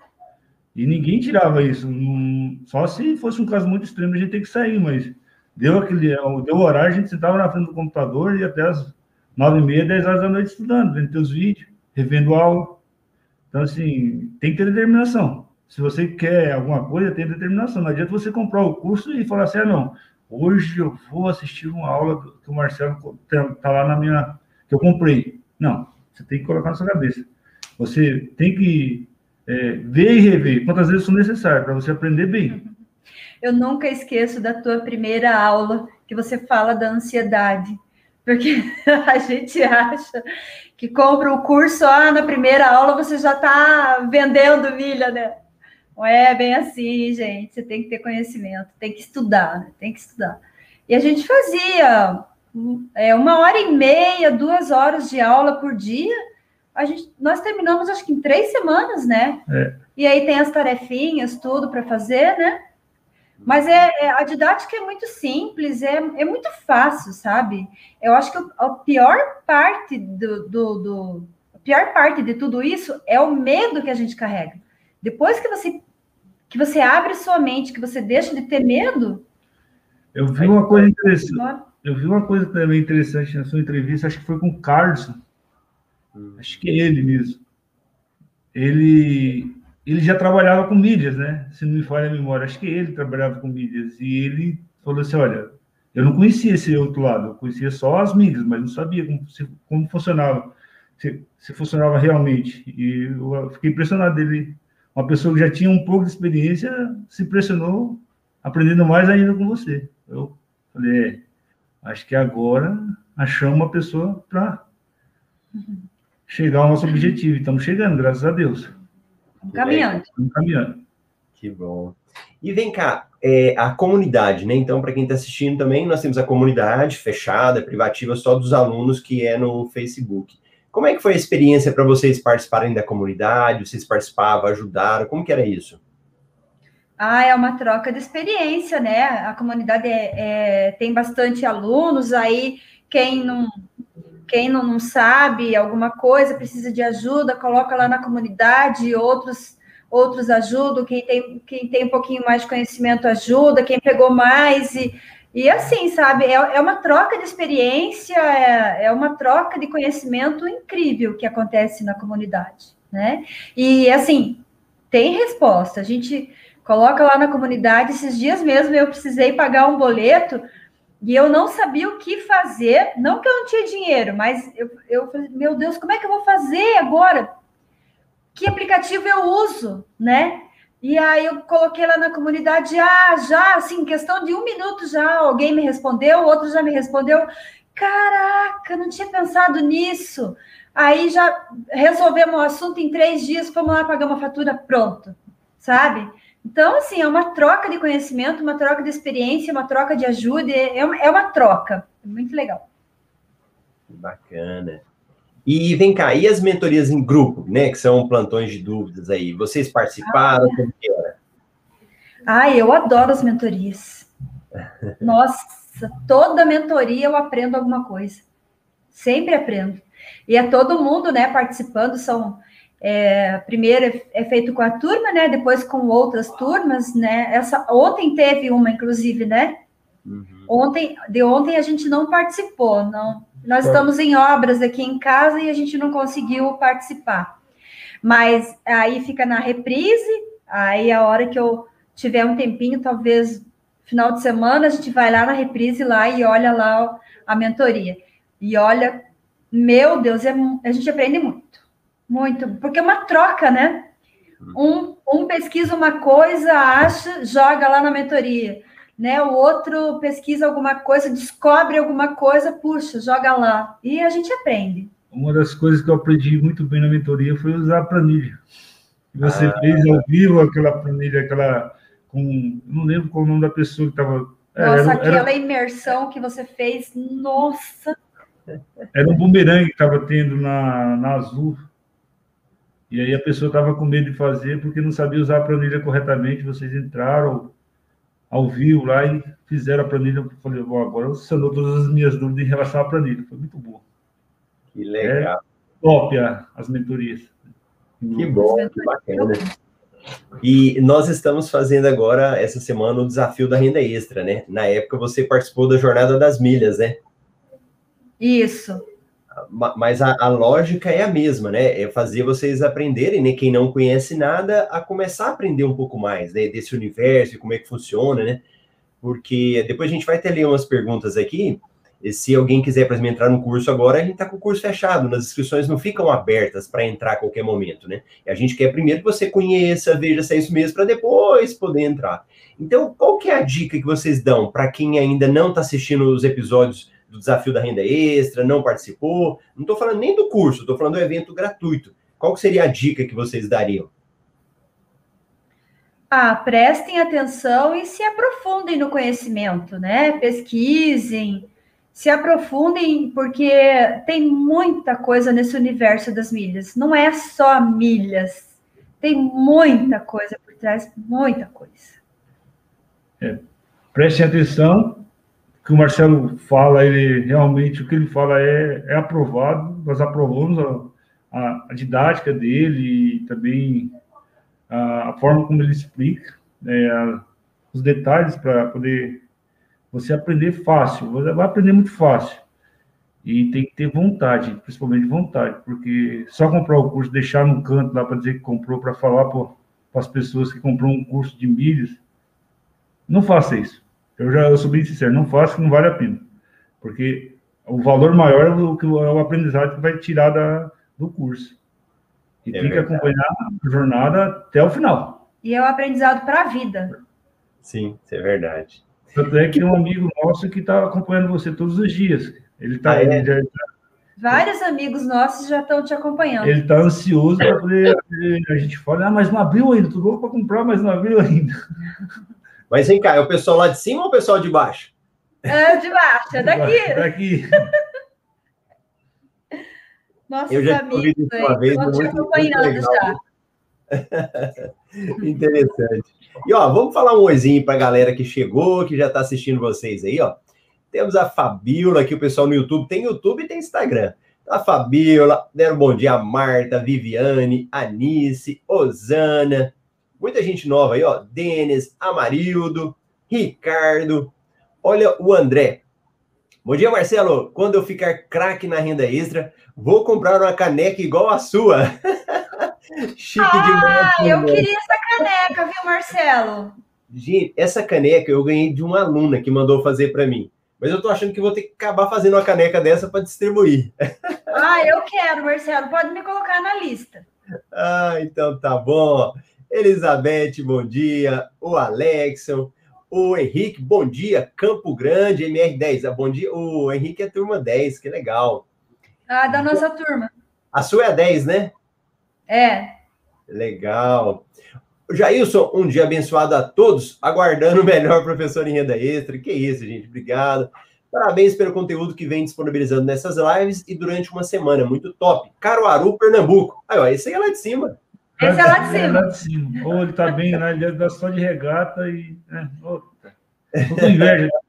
e ninguém tirava isso. Não- Só se fosse um caso muito extremo, a gente tem que sair, mas deu aquele deu o horário, a gente sentava na frente do computador e até as nove e meia, dez horas da noite estudando, vendo teus vídeos, revendo aula. Então, assim, tem que ter determinação. Se você quer alguma coisa, tem determinação. Não adianta você comprar o curso e falar assim, ah, não, hoje eu vou assistir uma aula que o Marcelo está lá na minha, que eu comprei. Não, você tem que colocar na sua cabeça. Você tem que é, ver e rever quantas vezes for necessário para você aprender bem. eu nunca esqueço da tua primeira aula que você fala da ansiedade. Porque a gente acha que compra o curso, ah, na primeira aula você já está vendendo milha, né? Não é bem assim, gente. Você tem que ter conhecimento, tem que estudar, né? tem que estudar. E a gente fazia é, uma hora e meia, duas horas de aula por dia. A gente, nós terminamos, acho que em três semanas, né? É. E aí tem as tarefinhas, tudo para fazer, né? Mas é, é- a didática é muito simples, é, é muito fácil, sabe? Eu acho que o- a pior parte do, do, do- a pior parte de tudo isso é o medo que a gente carrega. Depois que você que você abre sua mente, que você deixa de ter medo, Eu vi uma coisa interessante. Eu vi uma coisa também interessante na sua entrevista, acho que foi com o Carlson. Acho que é ele mesmo. Ele, ele já trabalhava com mídias, né? Se não me falha a memória, acho que ele trabalhava com mídias. E ele falou assim: olha, eu não conhecia esse outro lado, eu conhecia só as mídias, mas não sabia como, se- como funcionava, se, se funcionava realmente. E eu fiquei impressionado dele. Uma pessoa que já tinha um pouco de experiência se impressionou aprendendo mais ainda com você. Eu falei, é, acho que agora achamos uma pessoa para chegar ao nosso objetivo. Estamos chegando, graças a Deus. Caminhando. Estamos caminhando. Que bom. E vem cá, é, a comunidade, né? Então, para quem está assistindo também, nós temos a comunidade fechada, privativa, só dos alunos, que é no Facebook. Como é que foi a experiência para vocês participarem da comunidade? Vocês participavam, ajudaram? Como que era isso? Ah, é uma troca de experiência, né? A comunidade é- é- tem bastante alunos, aí quem não, quem não, não sabe alguma coisa, precisa de ajuda, coloca lá na comunidade, outros outros ajudam, quem tem, quem tem um pouquinho mais de conhecimento ajuda, quem pegou mais, e, e assim, sabe, é, é uma troca de experiência, é, é uma troca de conhecimento incrível que acontece na comunidade, né? E assim, tem resposta, a gente coloca lá na comunidade. Esses dias mesmo eu precisei pagar um boleto e eu não sabia o que fazer. Não que eu não tinha dinheiro, mas eu, eu falei, meu Deus, como é que eu vou fazer agora? Que aplicativo eu uso, né? E aí eu coloquei lá na comunidade, ah, já, assim, questão de um minuto já, alguém me respondeu, outro já me respondeu. Caraca, não tinha pensado nisso. Aí já resolvemos o assunto em três dias, fomos lá pagar uma fatura, pronto, sabe? Então, assim, é uma troca de conhecimento, uma troca de experiência, uma troca de ajuda, é uma, é uma troca. É muito legal. Bacana. E vem cá, e as mentorias em grupo, né? Que são plantões de dúvidas aí. Vocês participaram? Como que era? Ai, eu adoro as mentorias. Nossa, toda mentoria eu aprendo alguma coisa. Sempre aprendo. E é todo mundo, né, participando. São é, primeiro é- é feito com a turma, né? Depois com outras turmas, né? Essa ontem teve uma, inclusive, né? Uhum. Ontem, de ontem a gente não participou, não, Nós estamos em obras aqui em casa e a gente não conseguiu participar. Mas aí fica na reprise, aí a hora que eu tiver um tempinho, talvez final de semana, a gente vai lá na reprise lá e olha lá a mentoria. E olha, meu Deus, é, a gente aprende muito. Muito, porque é uma troca, né? Um, um pesquisa uma coisa, acha, joga lá na mentoria né? O outro pesquisa alguma coisa, descobre alguma coisa, puxa, joga lá. E a gente aprende. Uma das coisas que eu aprendi muito bem na mentoria foi usar a planilha. Você ah. fez ao vivo aquela planilha, aquela com. Não lembro qual o nome da pessoa que estava. É, nossa, era, aquela era... imersão que você fez, nossa! Era um bumerangue que estava tendo na, na Azul. E aí a pessoa estava com medo de fazer porque não sabia usar a planilha corretamente. Vocês entraram, ao vivo lá e fizeram a planilha. Eu falei, bom, agora sanou todas as minhas dúvidas em relação à planilha. Foi muito bom. Que legal. É top as mentorias. Que bom, que bacana. E nós estamos fazendo agora, essa semana, o desafio da renda extra, né? Na época você participou da Jornada das Milhas, né? Isso mas a, a, lógica é a mesma, né? É fazer vocês aprenderem, né? Quem não conhece nada, a começar a aprender um pouco mais né? desse universo, como é que funciona, né? Porque depois a gente vai ter ali umas perguntas aqui. E se alguém quiser, exemplo, entrar no curso agora, a gente está com o curso fechado, as inscrições não ficam abertas para entrar a qualquer momento, né? E a gente quer primeiro que você conheça, veja se é isso mesmo, para depois poder entrar. Então, qual que é a dica que vocês dão para quem ainda não está assistindo os episódios do desafio da renda extra, não participou. Não estou falando nem do curso, estou falando do evento gratuito. Qual seria a dica que vocês dariam? Ah, prestem atenção e se aprofundem no conhecimento, né? Pesquisem, se aprofundem, porque tem muita coisa nesse universo das milhas. Não é só milhas, tem muita coisa por trás, muita coisa. É, prestem atenção que o Marcelo fala, ele realmente, o que ele fala é, é aprovado, nós aprovamos a, a, a didática dele e também a, a, forma como ele explica, né, os detalhes para poder você aprender fácil, você vai aprender muito fácil. E tem que ter vontade, principalmente vontade, porque só comprar o curso, deixar no canto lá para dizer que comprou, para falar para as pessoas que comprou um curso de milhas, não faça isso. Eu já eu sou bem sincero, não faço que não vale a pena. Porque o valor maior é o, é o aprendizado que vai tirar da, do curso. E é tem verdade. que acompanhar a jornada até o final. E é o aprendizado para a vida. Sim, isso é verdade. Tanto é que tem um amigo nosso que está acompanhando você todos os dias. Ele está. Ah, é? já, Vários amigos nossos já estão te acompanhando. Ele está ansioso para poder. A gente fala, ah, mas não abriu ainda, tudo louco para comprar, mas não abriu ainda. Mas vem cá, é o pessoal lá de cima ou o pessoal de baixo? É de baixo, é daqui. Daqui. Nossos eu já amigos uma vez, estão te acompanhando já. Interessante. E ó, vamos falar um oizinho para a galera que chegou, que já está assistindo vocês aí, ó. Temos a Fabiola aqui, o pessoal no YouTube. Tem YouTube e tem Instagram. A Fabiola, deram um bom dia a Marta, Viviane, Anice, Osana, Muita gente nova aí, ó. Denis, Amarildo, Ricardo. Olha o André. Bom dia, Marcelo. Quando eu ficar craque na renda extra, vou comprar uma caneca igual a sua. Chique ah, demais. Ah, eu queria essa caneca, viu, Marcelo? Gente, essa caneca eu ganhei de uma aluna que mandou fazer para mim. Mas eu tô achando que vou ter que acabar fazendo uma caneca dessa para distribuir. Ah, eu quero, Marcelo. Pode me colocar na lista. Ah, então tá bom. Elizabeth, bom dia. O Alexson. O Henrique, bom dia. Campo Grande, MR10. Ah, bom dia. O Henrique é turma 10, que legal. Ah, da nossa turma. A sua é a 10, né? É. Legal. Jailson, um dia abençoado a todos, aguardando o melhor professor em renda extra. Que isso, gente. Obrigado. Parabéns pelo conteúdo que vem disponibilizando nessas lives e durante uma semana. Muito top. Caruaru, Pernambuco. Aí, ó, esse aí é lá de cima. Esse é lá de cima. É lá de cima. Ou ele tá bem, né? Ele é só de regata e. Né? Tô inveja.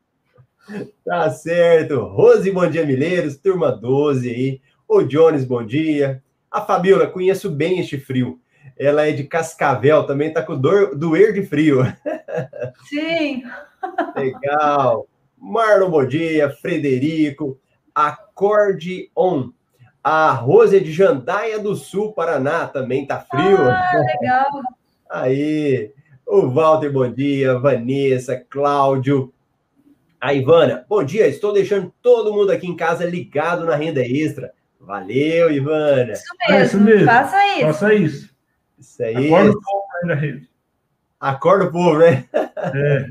Tá certo. Rose, bom dia, Mileiros. Turma 12 aí. O Jones, bom dia. A Fabiola, conheço bem este frio. Ela é de Cascavel, também tá com dor, doer de frio. Sim. Legal. Marlon, bom dia. Frederico. Acordeon. A Rose é de Jandaia do Sul, Paraná, também tá frio. Ah, legal. Aí, o Walter, bom dia. Vanessa, Cláudio. A Ivana, bom dia. Estou deixando todo mundo aqui em casa ligado na renda extra. Valeu, Ivana. Isso mesmo. É isso mesmo. Faça isso. Faça isso. Isso aí. Acorda o povo aí na rede. Acorda o povo, né? É.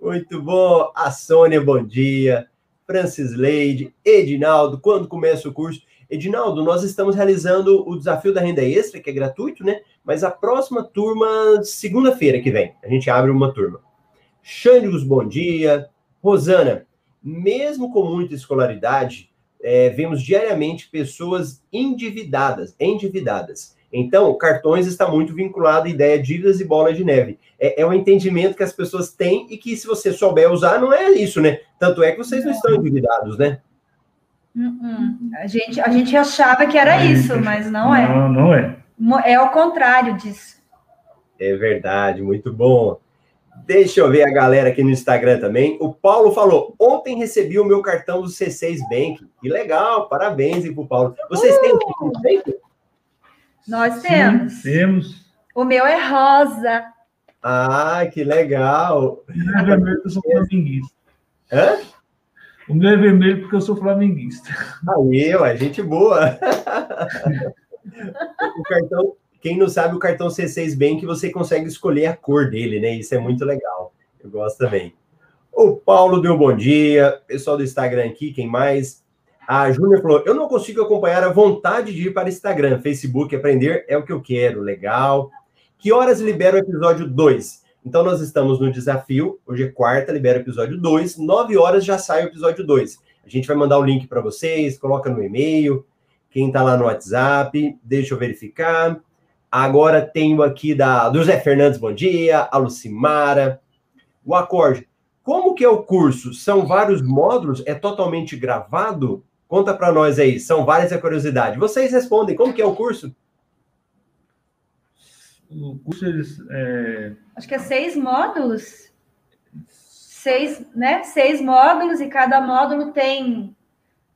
Muito bom. A Sônia, bom dia. Francis Leide, Edinaldo, quando começa o curso? Edinaldo, nós estamos realizando o desafio da renda extra, que é gratuito, né? Mas a próxima turma, segunda-feira que vem, a gente abre uma turma. Xândios, bom dia. Rosana, mesmo com muita escolaridade, é, vemos diariamente pessoas endividadas, endividadas. Então, cartões está muito vinculado à ideia de dívidas e bola de neve. É, é um entendimento que as pessoas têm e que, se você souber usar, não é isso, né? Tanto é que vocês não estão endividados, né? Uh-uh. A, gente, a gente achava que era isso, mas não é. Não, não é. É o contrário disso. É verdade, muito bom. Deixa eu ver a galera aqui no Instagram também. O Paulo falou: ontem recebi o meu cartão do C6 Bank. Que legal, parabéns para o Paulo. Vocês uh! têm o C6 Bank? Nós temos. Sim, temos. O meu é rosa. Ah, que legal. Eu sou flamenguista. Hã? O meu é vermelho porque eu sou flamenguista. Aí, ué, gente boa. o cartão, quem não sabe, o cartão C6 Bank, você consegue escolher a cor dele, né? Isso é muito legal. Eu gosto também. O Paulo deu bom dia. Pessoal do Instagram aqui, quem mais? A Júlia falou: Eu não consigo acompanhar a vontade de ir para Instagram, Facebook, aprender é o que eu quero. Legal. Que horas libera o episódio 2? Então, nós estamos no desafio. Hoje é quarta, libera o episódio 2. 9 horas já sai o episódio 2. A gente vai mandar o link para vocês, coloca no e-mail. Quem está lá no WhatsApp, deixa eu verificar. Agora tenho aqui da, do Zé Fernandes, bom dia. A Lucimara. O acorde. Como que é o curso? São vários módulos? É totalmente gravado? Conta para nós aí, são várias a curiosidade. Vocês respondem, como que é o curso? O curso, eles... É... Acho que é seis módulos. Seis, né? Seis módulos e cada módulo tem...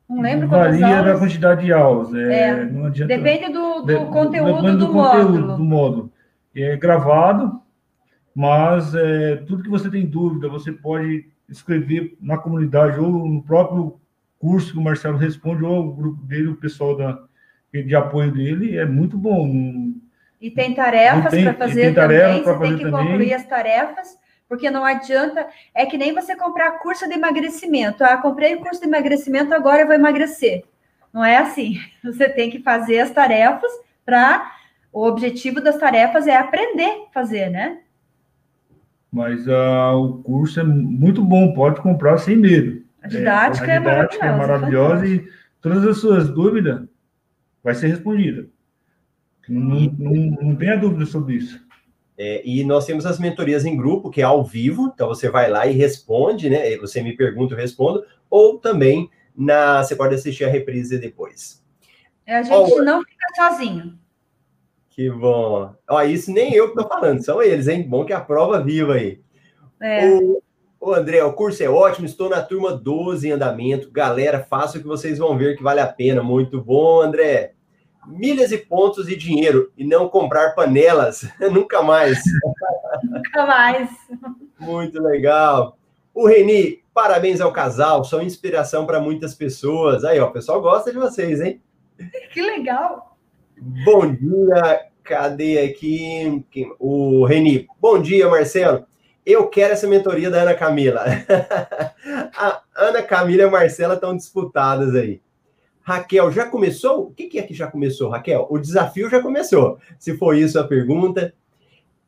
Não lembro quantas Varia aulas. da quantidade de aulas. É, é. Não adianta... Depende do, do de, conteúdo do, do, conteúdo módulo. do módulo. É gravado, mas é, tudo que você tem dúvida, você pode escrever na comunidade ou no próprio curso que o Marcelo responde, ou o grupo dele, o pessoal da, de apoio dele, é muito bom. E tem tarefas para fazer também, você tem que também. concluir as tarefas, porque não adianta, é que nem você comprar curso de emagrecimento. Ah, comprei o curso de emagrecimento, agora eu vou emagrecer. Não é assim. Você tem que fazer as tarefas para. O objetivo das tarefas é aprender a fazer, né? Mas uh, o curso é muito bom, pode comprar sem medo. A didática, é, a didática é maravilhosa, é maravilhosa e todas as suas dúvidas vai ser respondida. Não, não, não tenha dúvida sobre isso. É, e nós temos as mentorias em grupo, que é ao vivo, então você vai lá e responde, né? Você me pergunta, eu respondo, ou também na, você pode assistir a reprise depois. É, a gente oh, não fica sozinho. Que bom. Ó, isso nem eu que estou falando, são eles, hein? Bom que a prova viva aí. É. O, Ô, André, o curso é ótimo, estou na turma 12 em andamento. Galera, faça o que vocês vão ver que vale a pena. Muito bom, André. Milhas e pontos e dinheiro, e não comprar panelas. Nunca mais. Nunca mais. Muito legal. O Reni, parabéns ao casal, são inspiração para muitas pessoas. Aí, ó, o pessoal gosta de vocês, hein? Que legal. Bom dia, cadê aqui? O Reni. Bom dia, Marcelo. Eu quero essa mentoria da Ana Camila. a Ana Camila e a Marcela estão disputadas aí. Raquel, já começou? O que é que já começou, Raquel? O desafio já começou. Se for isso a pergunta.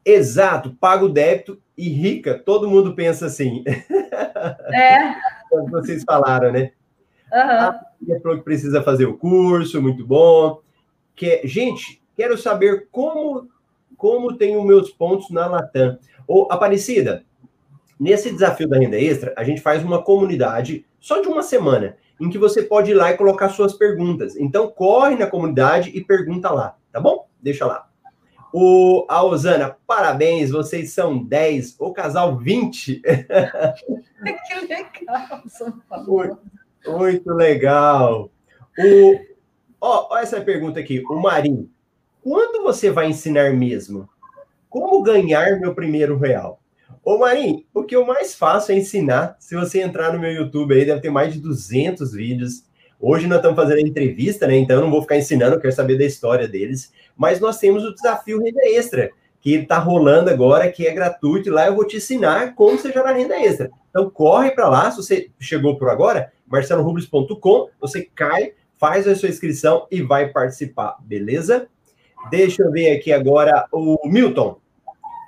Exato, paga o débito e rica. Todo mundo pensa assim. É. Como vocês falaram, né? Uhum. A falou que precisa fazer o curso, muito bom. Que, gente, quero saber como como tenho meus pontos na Latam. Ô, Aparecida, nesse desafio da renda extra, a gente faz uma comunidade só de uma semana, em que você pode ir lá e colocar suas perguntas. Então, corre na comunidade e pergunta lá, tá bom? Deixa lá. O, a Osana, parabéns, vocês são 10, o casal 20. que legal, São Paulo. Muito legal. O, ó, ó, essa pergunta aqui, o Marinho. Quando você vai ensinar mesmo? Como ganhar meu primeiro real? Ô, Marinho, o que eu mais faço é ensinar. Se você entrar no meu YouTube aí, deve ter mais de 200 vídeos. Hoje nós estamos fazendo entrevista, né? Então eu não vou ficar ensinando, eu quero saber da história deles. Mas nós temos o desafio Renda Extra, que está rolando agora, que é gratuito, lá eu vou te ensinar como você gerar renda extra. Então corre para lá, se você chegou por agora, marcelorubles.com, você cai, faz a sua inscrição e vai participar, beleza? Deixa eu ver aqui agora o Milton.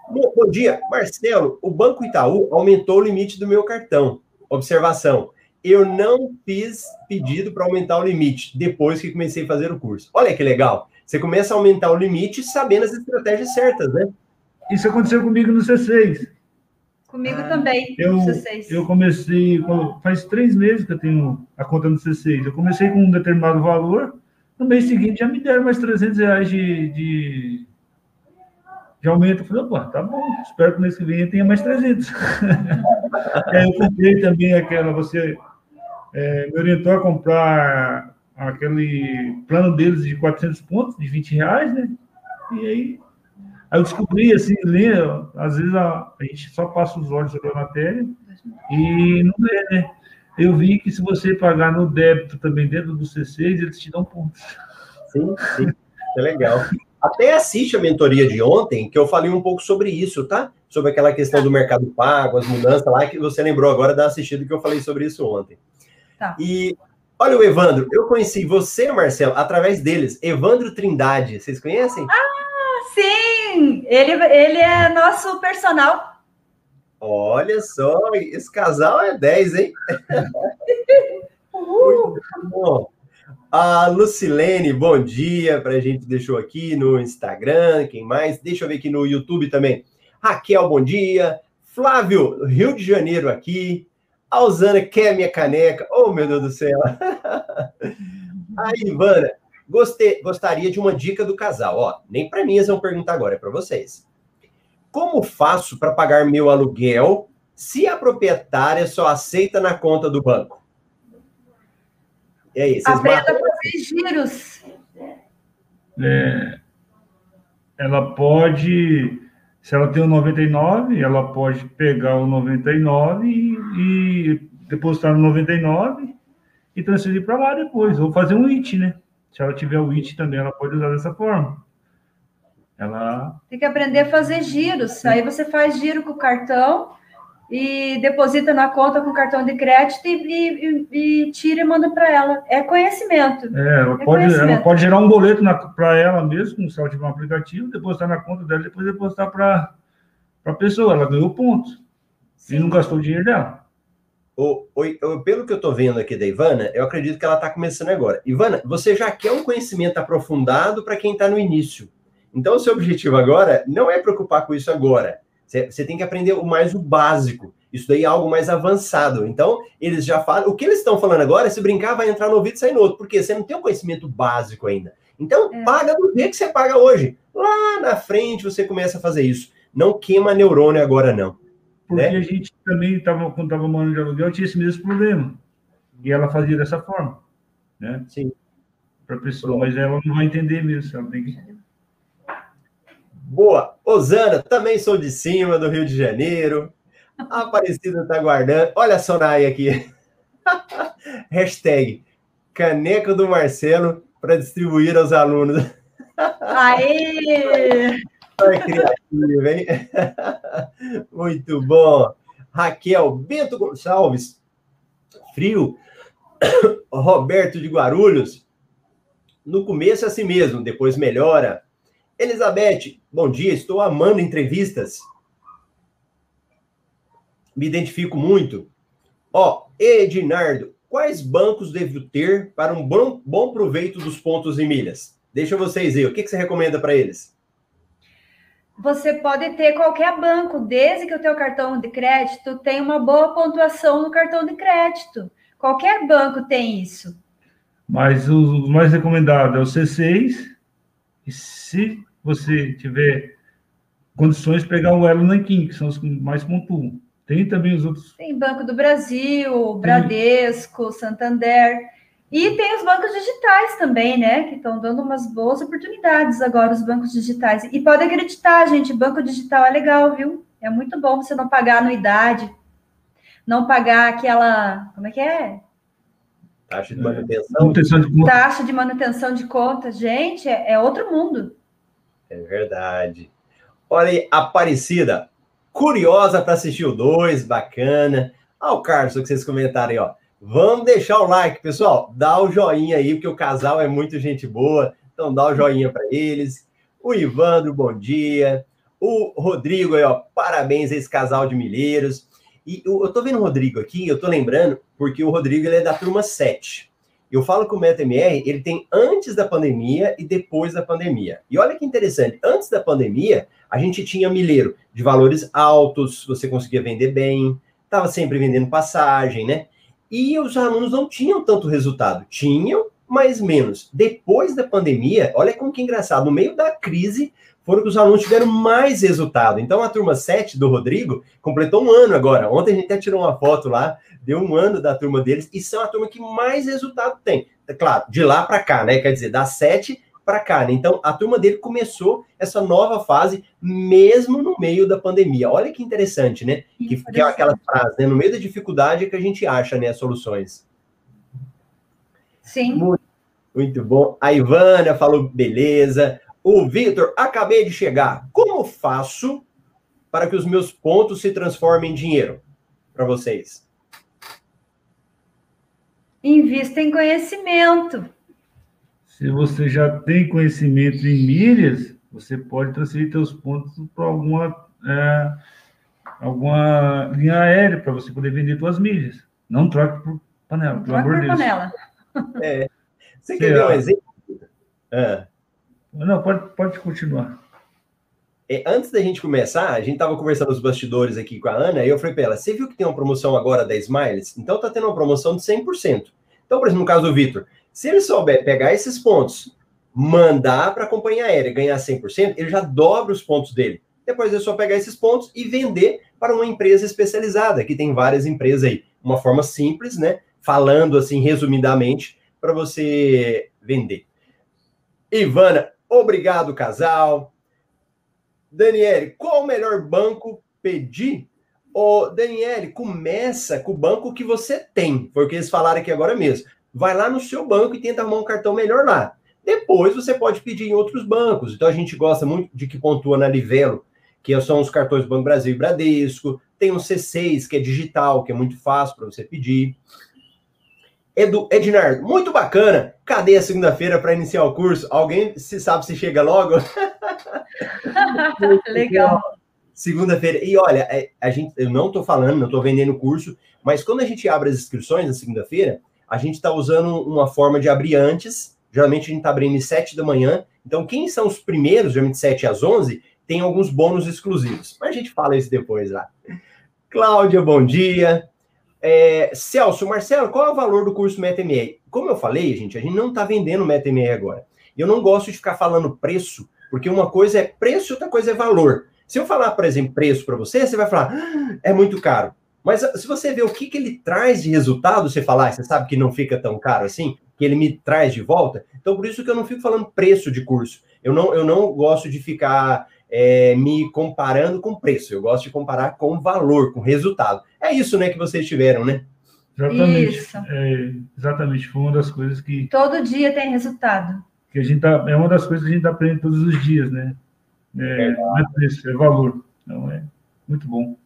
Bom dia, Marcelo. O Banco Itaú aumentou o limite do meu cartão. Observação: eu não fiz pedido para aumentar o limite depois que comecei a fazer o curso. Olha que legal. Você começa a aumentar o limite sabendo as estratégias certas, né? Isso aconteceu comigo no C6. Comigo ah, também, eu, C6. Eu comecei, faz três meses que eu tenho a conta no C6. Eu comecei com um determinado valor, no mês seguinte já me deram mais 300 reais de, de, de aumento. Eu falei, opa, tá bom, espero que mês que vem tenha mais 300. e aí eu comprei também aquela, você é, me orientou a comprar aquele plano deles de 400 pontos, de 20 reais, né? E aí, aí eu descobri, assim, ler, às vezes a, a gente só passa os olhos sobre a matéria e não lê, né? Eu vi que se você pagar no débito também dentro do C6, eles te dão pontos. Sim, sim, é legal. Até assiste a mentoria de ontem, que eu falei um pouco sobre isso, tá? Sobre aquela questão do mercado pago, as mudanças lá, que você lembrou agora da assistida que eu falei sobre isso ontem. Tá. E Olha o Evandro, eu conheci você, Marcelo, através deles. Evandro Trindade, vocês conhecem? Ah, sim! Ele, ele é nosso personal. Olha só, esse casal é 10, hein? Muito bom. A Lucilene, bom dia, para a gente deixou aqui no Instagram, quem mais? Deixa eu ver aqui no YouTube também. Raquel, bom dia. Flávio, Rio de Janeiro aqui. A Usana quer minha caneca. Oh, meu Deus do céu. A Ivana, gostei, gostaria de uma dica do casal. Ó, nem para mim eles vão perguntar agora, é para vocês. Como faço para pagar meu aluguel se a proprietária só aceita na conta do banco? E aí, vocês Aprenda a fazer giros. É, ela pode se ela tem o 99, ela pode pegar o 99 e, e depositar no 99 e transferir para lá depois, ou fazer um IT, né? Se ela tiver o IT também, ela pode usar dessa forma. Ela tem que aprender a fazer giros. Aí você faz giro com o cartão e deposita na conta com cartão de crédito e, e, e tira e manda para ela. É conhecimento. É, ela, é pode, ela pode gerar um boleto para ela mesmo, se ela tiver um aplicativo, depositar na conta dela, depois depositar para a pessoa. Ela ganhou pontos. Sim. E não gastou o dinheiro dela. O, o, pelo que eu estou vendo aqui da Ivana, eu acredito que ela está começando agora. Ivana, você já quer um conhecimento aprofundado para quem está no início. Então, o seu objetivo agora não é preocupar com isso agora você tem que aprender o mais o básico. Isso daí é algo mais avançado. Então, eles já falam. O que eles estão falando agora é se brincar, vai entrar no ouvido e sair no outro. Porque você não tem o conhecimento básico ainda. Então, é. paga do jeito que você paga hoje. Lá na frente você começa a fazer isso. Não queima neurônio agora, não. Porque né? a gente também, tava, quando estava morando de aluguel, tinha esse mesmo problema. E ela fazia dessa forma. Né? Sim. Para a pessoa, mas ela não vai entender mesmo. Ela tem que Boa. Osana, também sou de cima, do Rio de Janeiro. A Aparecida está aguardando. Olha a Sonai aqui. Hashtag caneca do Marcelo para distribuir aos alunos. Aê! Foi criativo, hein? Muito bom. Raquel Bento Gonçalves, frio. Roberto de Guarulhos. No começo é assim mesmo, depois melhora. Elizabeth, bom dia, estou amando entrevistas. Me identifico muito. Ó, Edinardo, quais bancos devo ter para um bom, bom proveito dos pontos e milhas? Deixa vocês aí, o que, que você recomenda para eles? Você pode ter qualquer banco, desde que o teu cartão de crédito tenha uma boa pontuação no cartão de crédito. Qualquer banco tem isso. Mas o mais recomendado é o C6. E se você tiver condições de pegar o elo nanquim, que são os que mais pontuam. Tem também os outros. Tem Banco do Brasil, Bradesco, Santander. E tem os bancos digitais também, né? Que estão dando umas boas oportunidades agora, os bancos digitais. E pode acreditar, gente, banco digital é legal, viu? É muito bom você não pagar anuidade, não pagar aquela. Como é que é? Taxa de manutenção. Taxa de manutenção de contas. Gente, é, é outro mundo. É verdade. Olha aí, Aparecida, curiosa para assistir o 2, bacana. Olha o Carlos, que vocês comentaram aí, ó. Vamos deixar o like, pessoal. Dá o joinha aí, porque o casal é muito gente boa. Então dá o joinha para eles. O Ivandro, bom dia. O Rodrigo aí, ó. Parabéns a esse casal de milheiros. E eu, tô vendo o Rodrigo aqui, eu tô lembrando, porque o Rodrigo ele é da turma 7. Eu falo que o MetaMR, ele tem antes da pandemia e depois da pandemia. E olha que interessante, antes da pandemia, a gente tinha milheiro de valores altos, você conseguia vender bem, estava sempre vendendo passagem, né? E os alunos não tinham tanto resultado. Tinham, mas menos. Depois da pandemia, olha como que engraçado, no meio da crise, foram que os alunos tiveram mais resultado. Então, a turma 7 do Rodrigo completou um ano agora. Ontem a gente até tirou uma foto lá, deu um ano da turma deles, e são a turma que mais resultado tem. É claro, de lá para cá, né? Quer dizer, da 7 para cá, né? Então, a turma dele começou essa nova fase mesmo no meio da pandemia. Olha que interessante, né? Que, que é aquela frase, né? No meio da dificuldade é que a gente acha, né, as soluções. Sim. Muito, muito bom. A Ivana falou, beleza. O Vitor, acabei de chegar. Como faço para que os meus pontos se transformem em dinheiro? Para vocês. Invista em conhecimento. Se você já tem conhecimento em milhas, você pode transferir seus pontos para alguma, é, alguma linha aérea para você poder vender suas milhas. Não troque por panela, pelo amor de Deus. panela. É. Você quer ver um exemplo? É. Não, pode, pode continuar. É, antes da gente começar, a gente estava conversando nos bastidores aqui com a Ana, e eu falei para ela: você viu que tem uma promoção agora da Smiles? Então tá tendo uma promoção de 100%. Então, por exemplo, no caso do Vitor, se ele souber pegar esses pontos, mandar para a companhia aérea ganhar 100%, ele já dobra os pontos dele. Depois é só pegar esses pontos e vender para uma empresa especializada, que tem várias empresas aí. Uma forma simples, né? Falando assim, resumidamente, para você vender. Ivana, Obrigado, casal. Daniele, qual o melhor banco pedir? Ô, Daniele, começa com o banco que você tem. Foi o que eles falaram aqui agora mesmo. Vai lá no seu banco e tenta arrumar um cartão melhor lá. Depois você pode pedir em outros bancos. Então a gente gosta muito de que pontua na Livelo, que são os cartões Banco Brasil e Bradesco. Tem o C6, que é digital, que é muito fácil para você pedir. Edu, Ednardo, muito bacana. Cadê a segunda-feira para iniciar o curso? Alguém se sabe se chega logo? Legal. Segunda-feira. E olha, é, a gente, eu não estou falando, não estou vendendo o curso, mas quando a gente abre as inscrições na segunda-feira, a gente está usando uma forma de abrir antes. Geralmente a gente está abrindo às 7 da manhã. Então, quem são os primeiros, geralmente 7 às 11, tem alguns bônus exclusivos. Mas a gente fala isso depois lá. Cláudia, bom dia. É, Celso, Marcelo, qual é o valor do curso MetaMR? Como eu falei, gente, a gente não está vendendo MetaMR agora. Eu não gosto de ficar falando preço, porque uma coisa é preço outra coisa é valor. Se eu falar, por exemplo, preço para você, você vai falar, ah, é muito caro. Mas ah, se você ver o que, que ele traz de resultado, você falar, ah, você sabe que não fica tão caro assim, que ele me traz de volta. Então, por isso que eu não fico falando preço de curso. Eu não, eu não gosto de ficar é, me comparando com preço, eu gosto de comparar com valor, com resultado. É isso, né, que vocês tiveram, né? Exatamente. Isso. É, exatamente, foi uma das coisas que. Todo dia tem resultado. Que a gente tá, é uma das coisas que a gente tá aprende todos os dias, né? É, não é preço, é valor. Então é muito bom.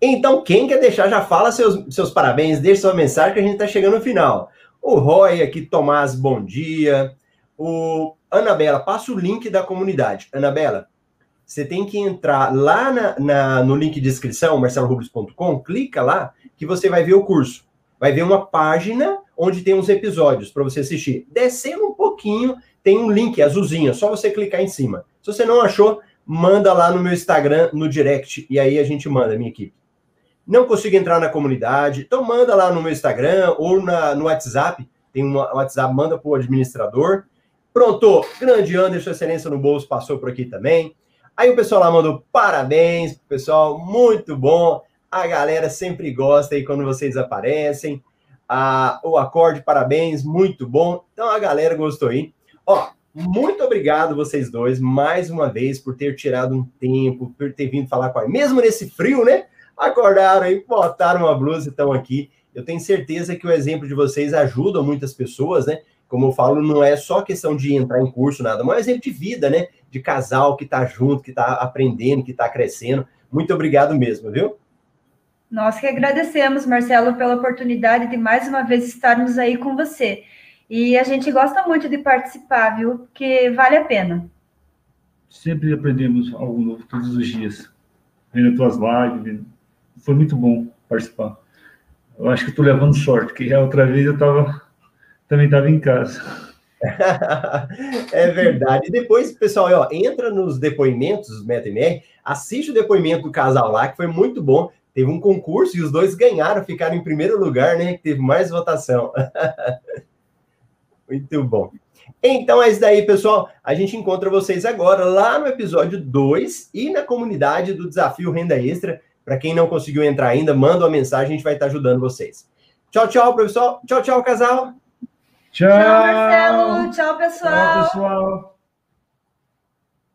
Então, quem quer deixar, já fala seus, seus parabéns, deixa sua mensagem que a gente está chegando no final. O Roy aqui, Tomás, bom dia. O Anabela, passa o link da comunidade. Anabela, você tem que entrar lá na, na, no link de inscrição, marcelorubles.com, clica lá, que você vai ver o curso. Vai ver uma página onde tem uns episódios para você assistir. Descendo um pouquinho, tem um link azulzinho, só você clicar em cima. Se você não achou, manda lá no meu Instagram, no direct, e aí a gente manda, minha equipe. Não consigo entrar na comunidade, então manda lá no meu Instagram ou na, no WhatsApp, tem um WhatsApp, manda para o administrador. Pronto, grande Anderson, excelência no bolso, passou por aqui também. Aí o pessoal lá mandou parabéns, pessoal, muito bom. A galera sempre gosta aí quando vocês aparecem. Ah, o acorde, parabéns, muito bom. Então a galera gostou aí. Ó, muito obrigado vocês dois mais uma vez por ter tirado um tempo, por ter vindo falar com a mesmo nesse frio, né? Acordaram aí, botaram uma blusa e estão aqui. Eu tenho certeza que o exemplo de vocês ajuda muitas pessoas, né? Como eu falo, não é só questão de entrar em curso, nada, mas é um exemplo de vida, né? De casal que está junto, que está aprendendo, que está crescendo. Muito obrigado mesmo, viu? Nós que agradecemos, Marcelo, pela oportunidade de mais uma vez estarmos aí com você. E a gente gosta muito de participar, viu? Porque vale a pena. Sempre aprendemos algo novo todos os dias. Vendo tuas lives, foi muito bom participar. Eu acho que estou levando sorte, que a outra vez eu tava, também estava em casa. é verdade. Depois, pessoal, ó, entra nos depoimentos dos MetaMR, assiste o depoimento do casal lá, que foi muito bom. Teve um concurso e os dois ganharam, ficaram em primeiro lugar, né? Teve mais votação. muito bom. Então é isso daí, pessoal. A gente encontra vocês agora lá no episódio 2 e na comunidade do Desafio Renda Extra. Para quem não conseguiu entrar ainda, manda uma mensagem, a gente vai estar ajudando vocês. Tchau, tchau, pessoal. Tchau, tchau, casal. Tchau. Tchau, Marcelo. Tchau, pessoal. Tchau, pessoal.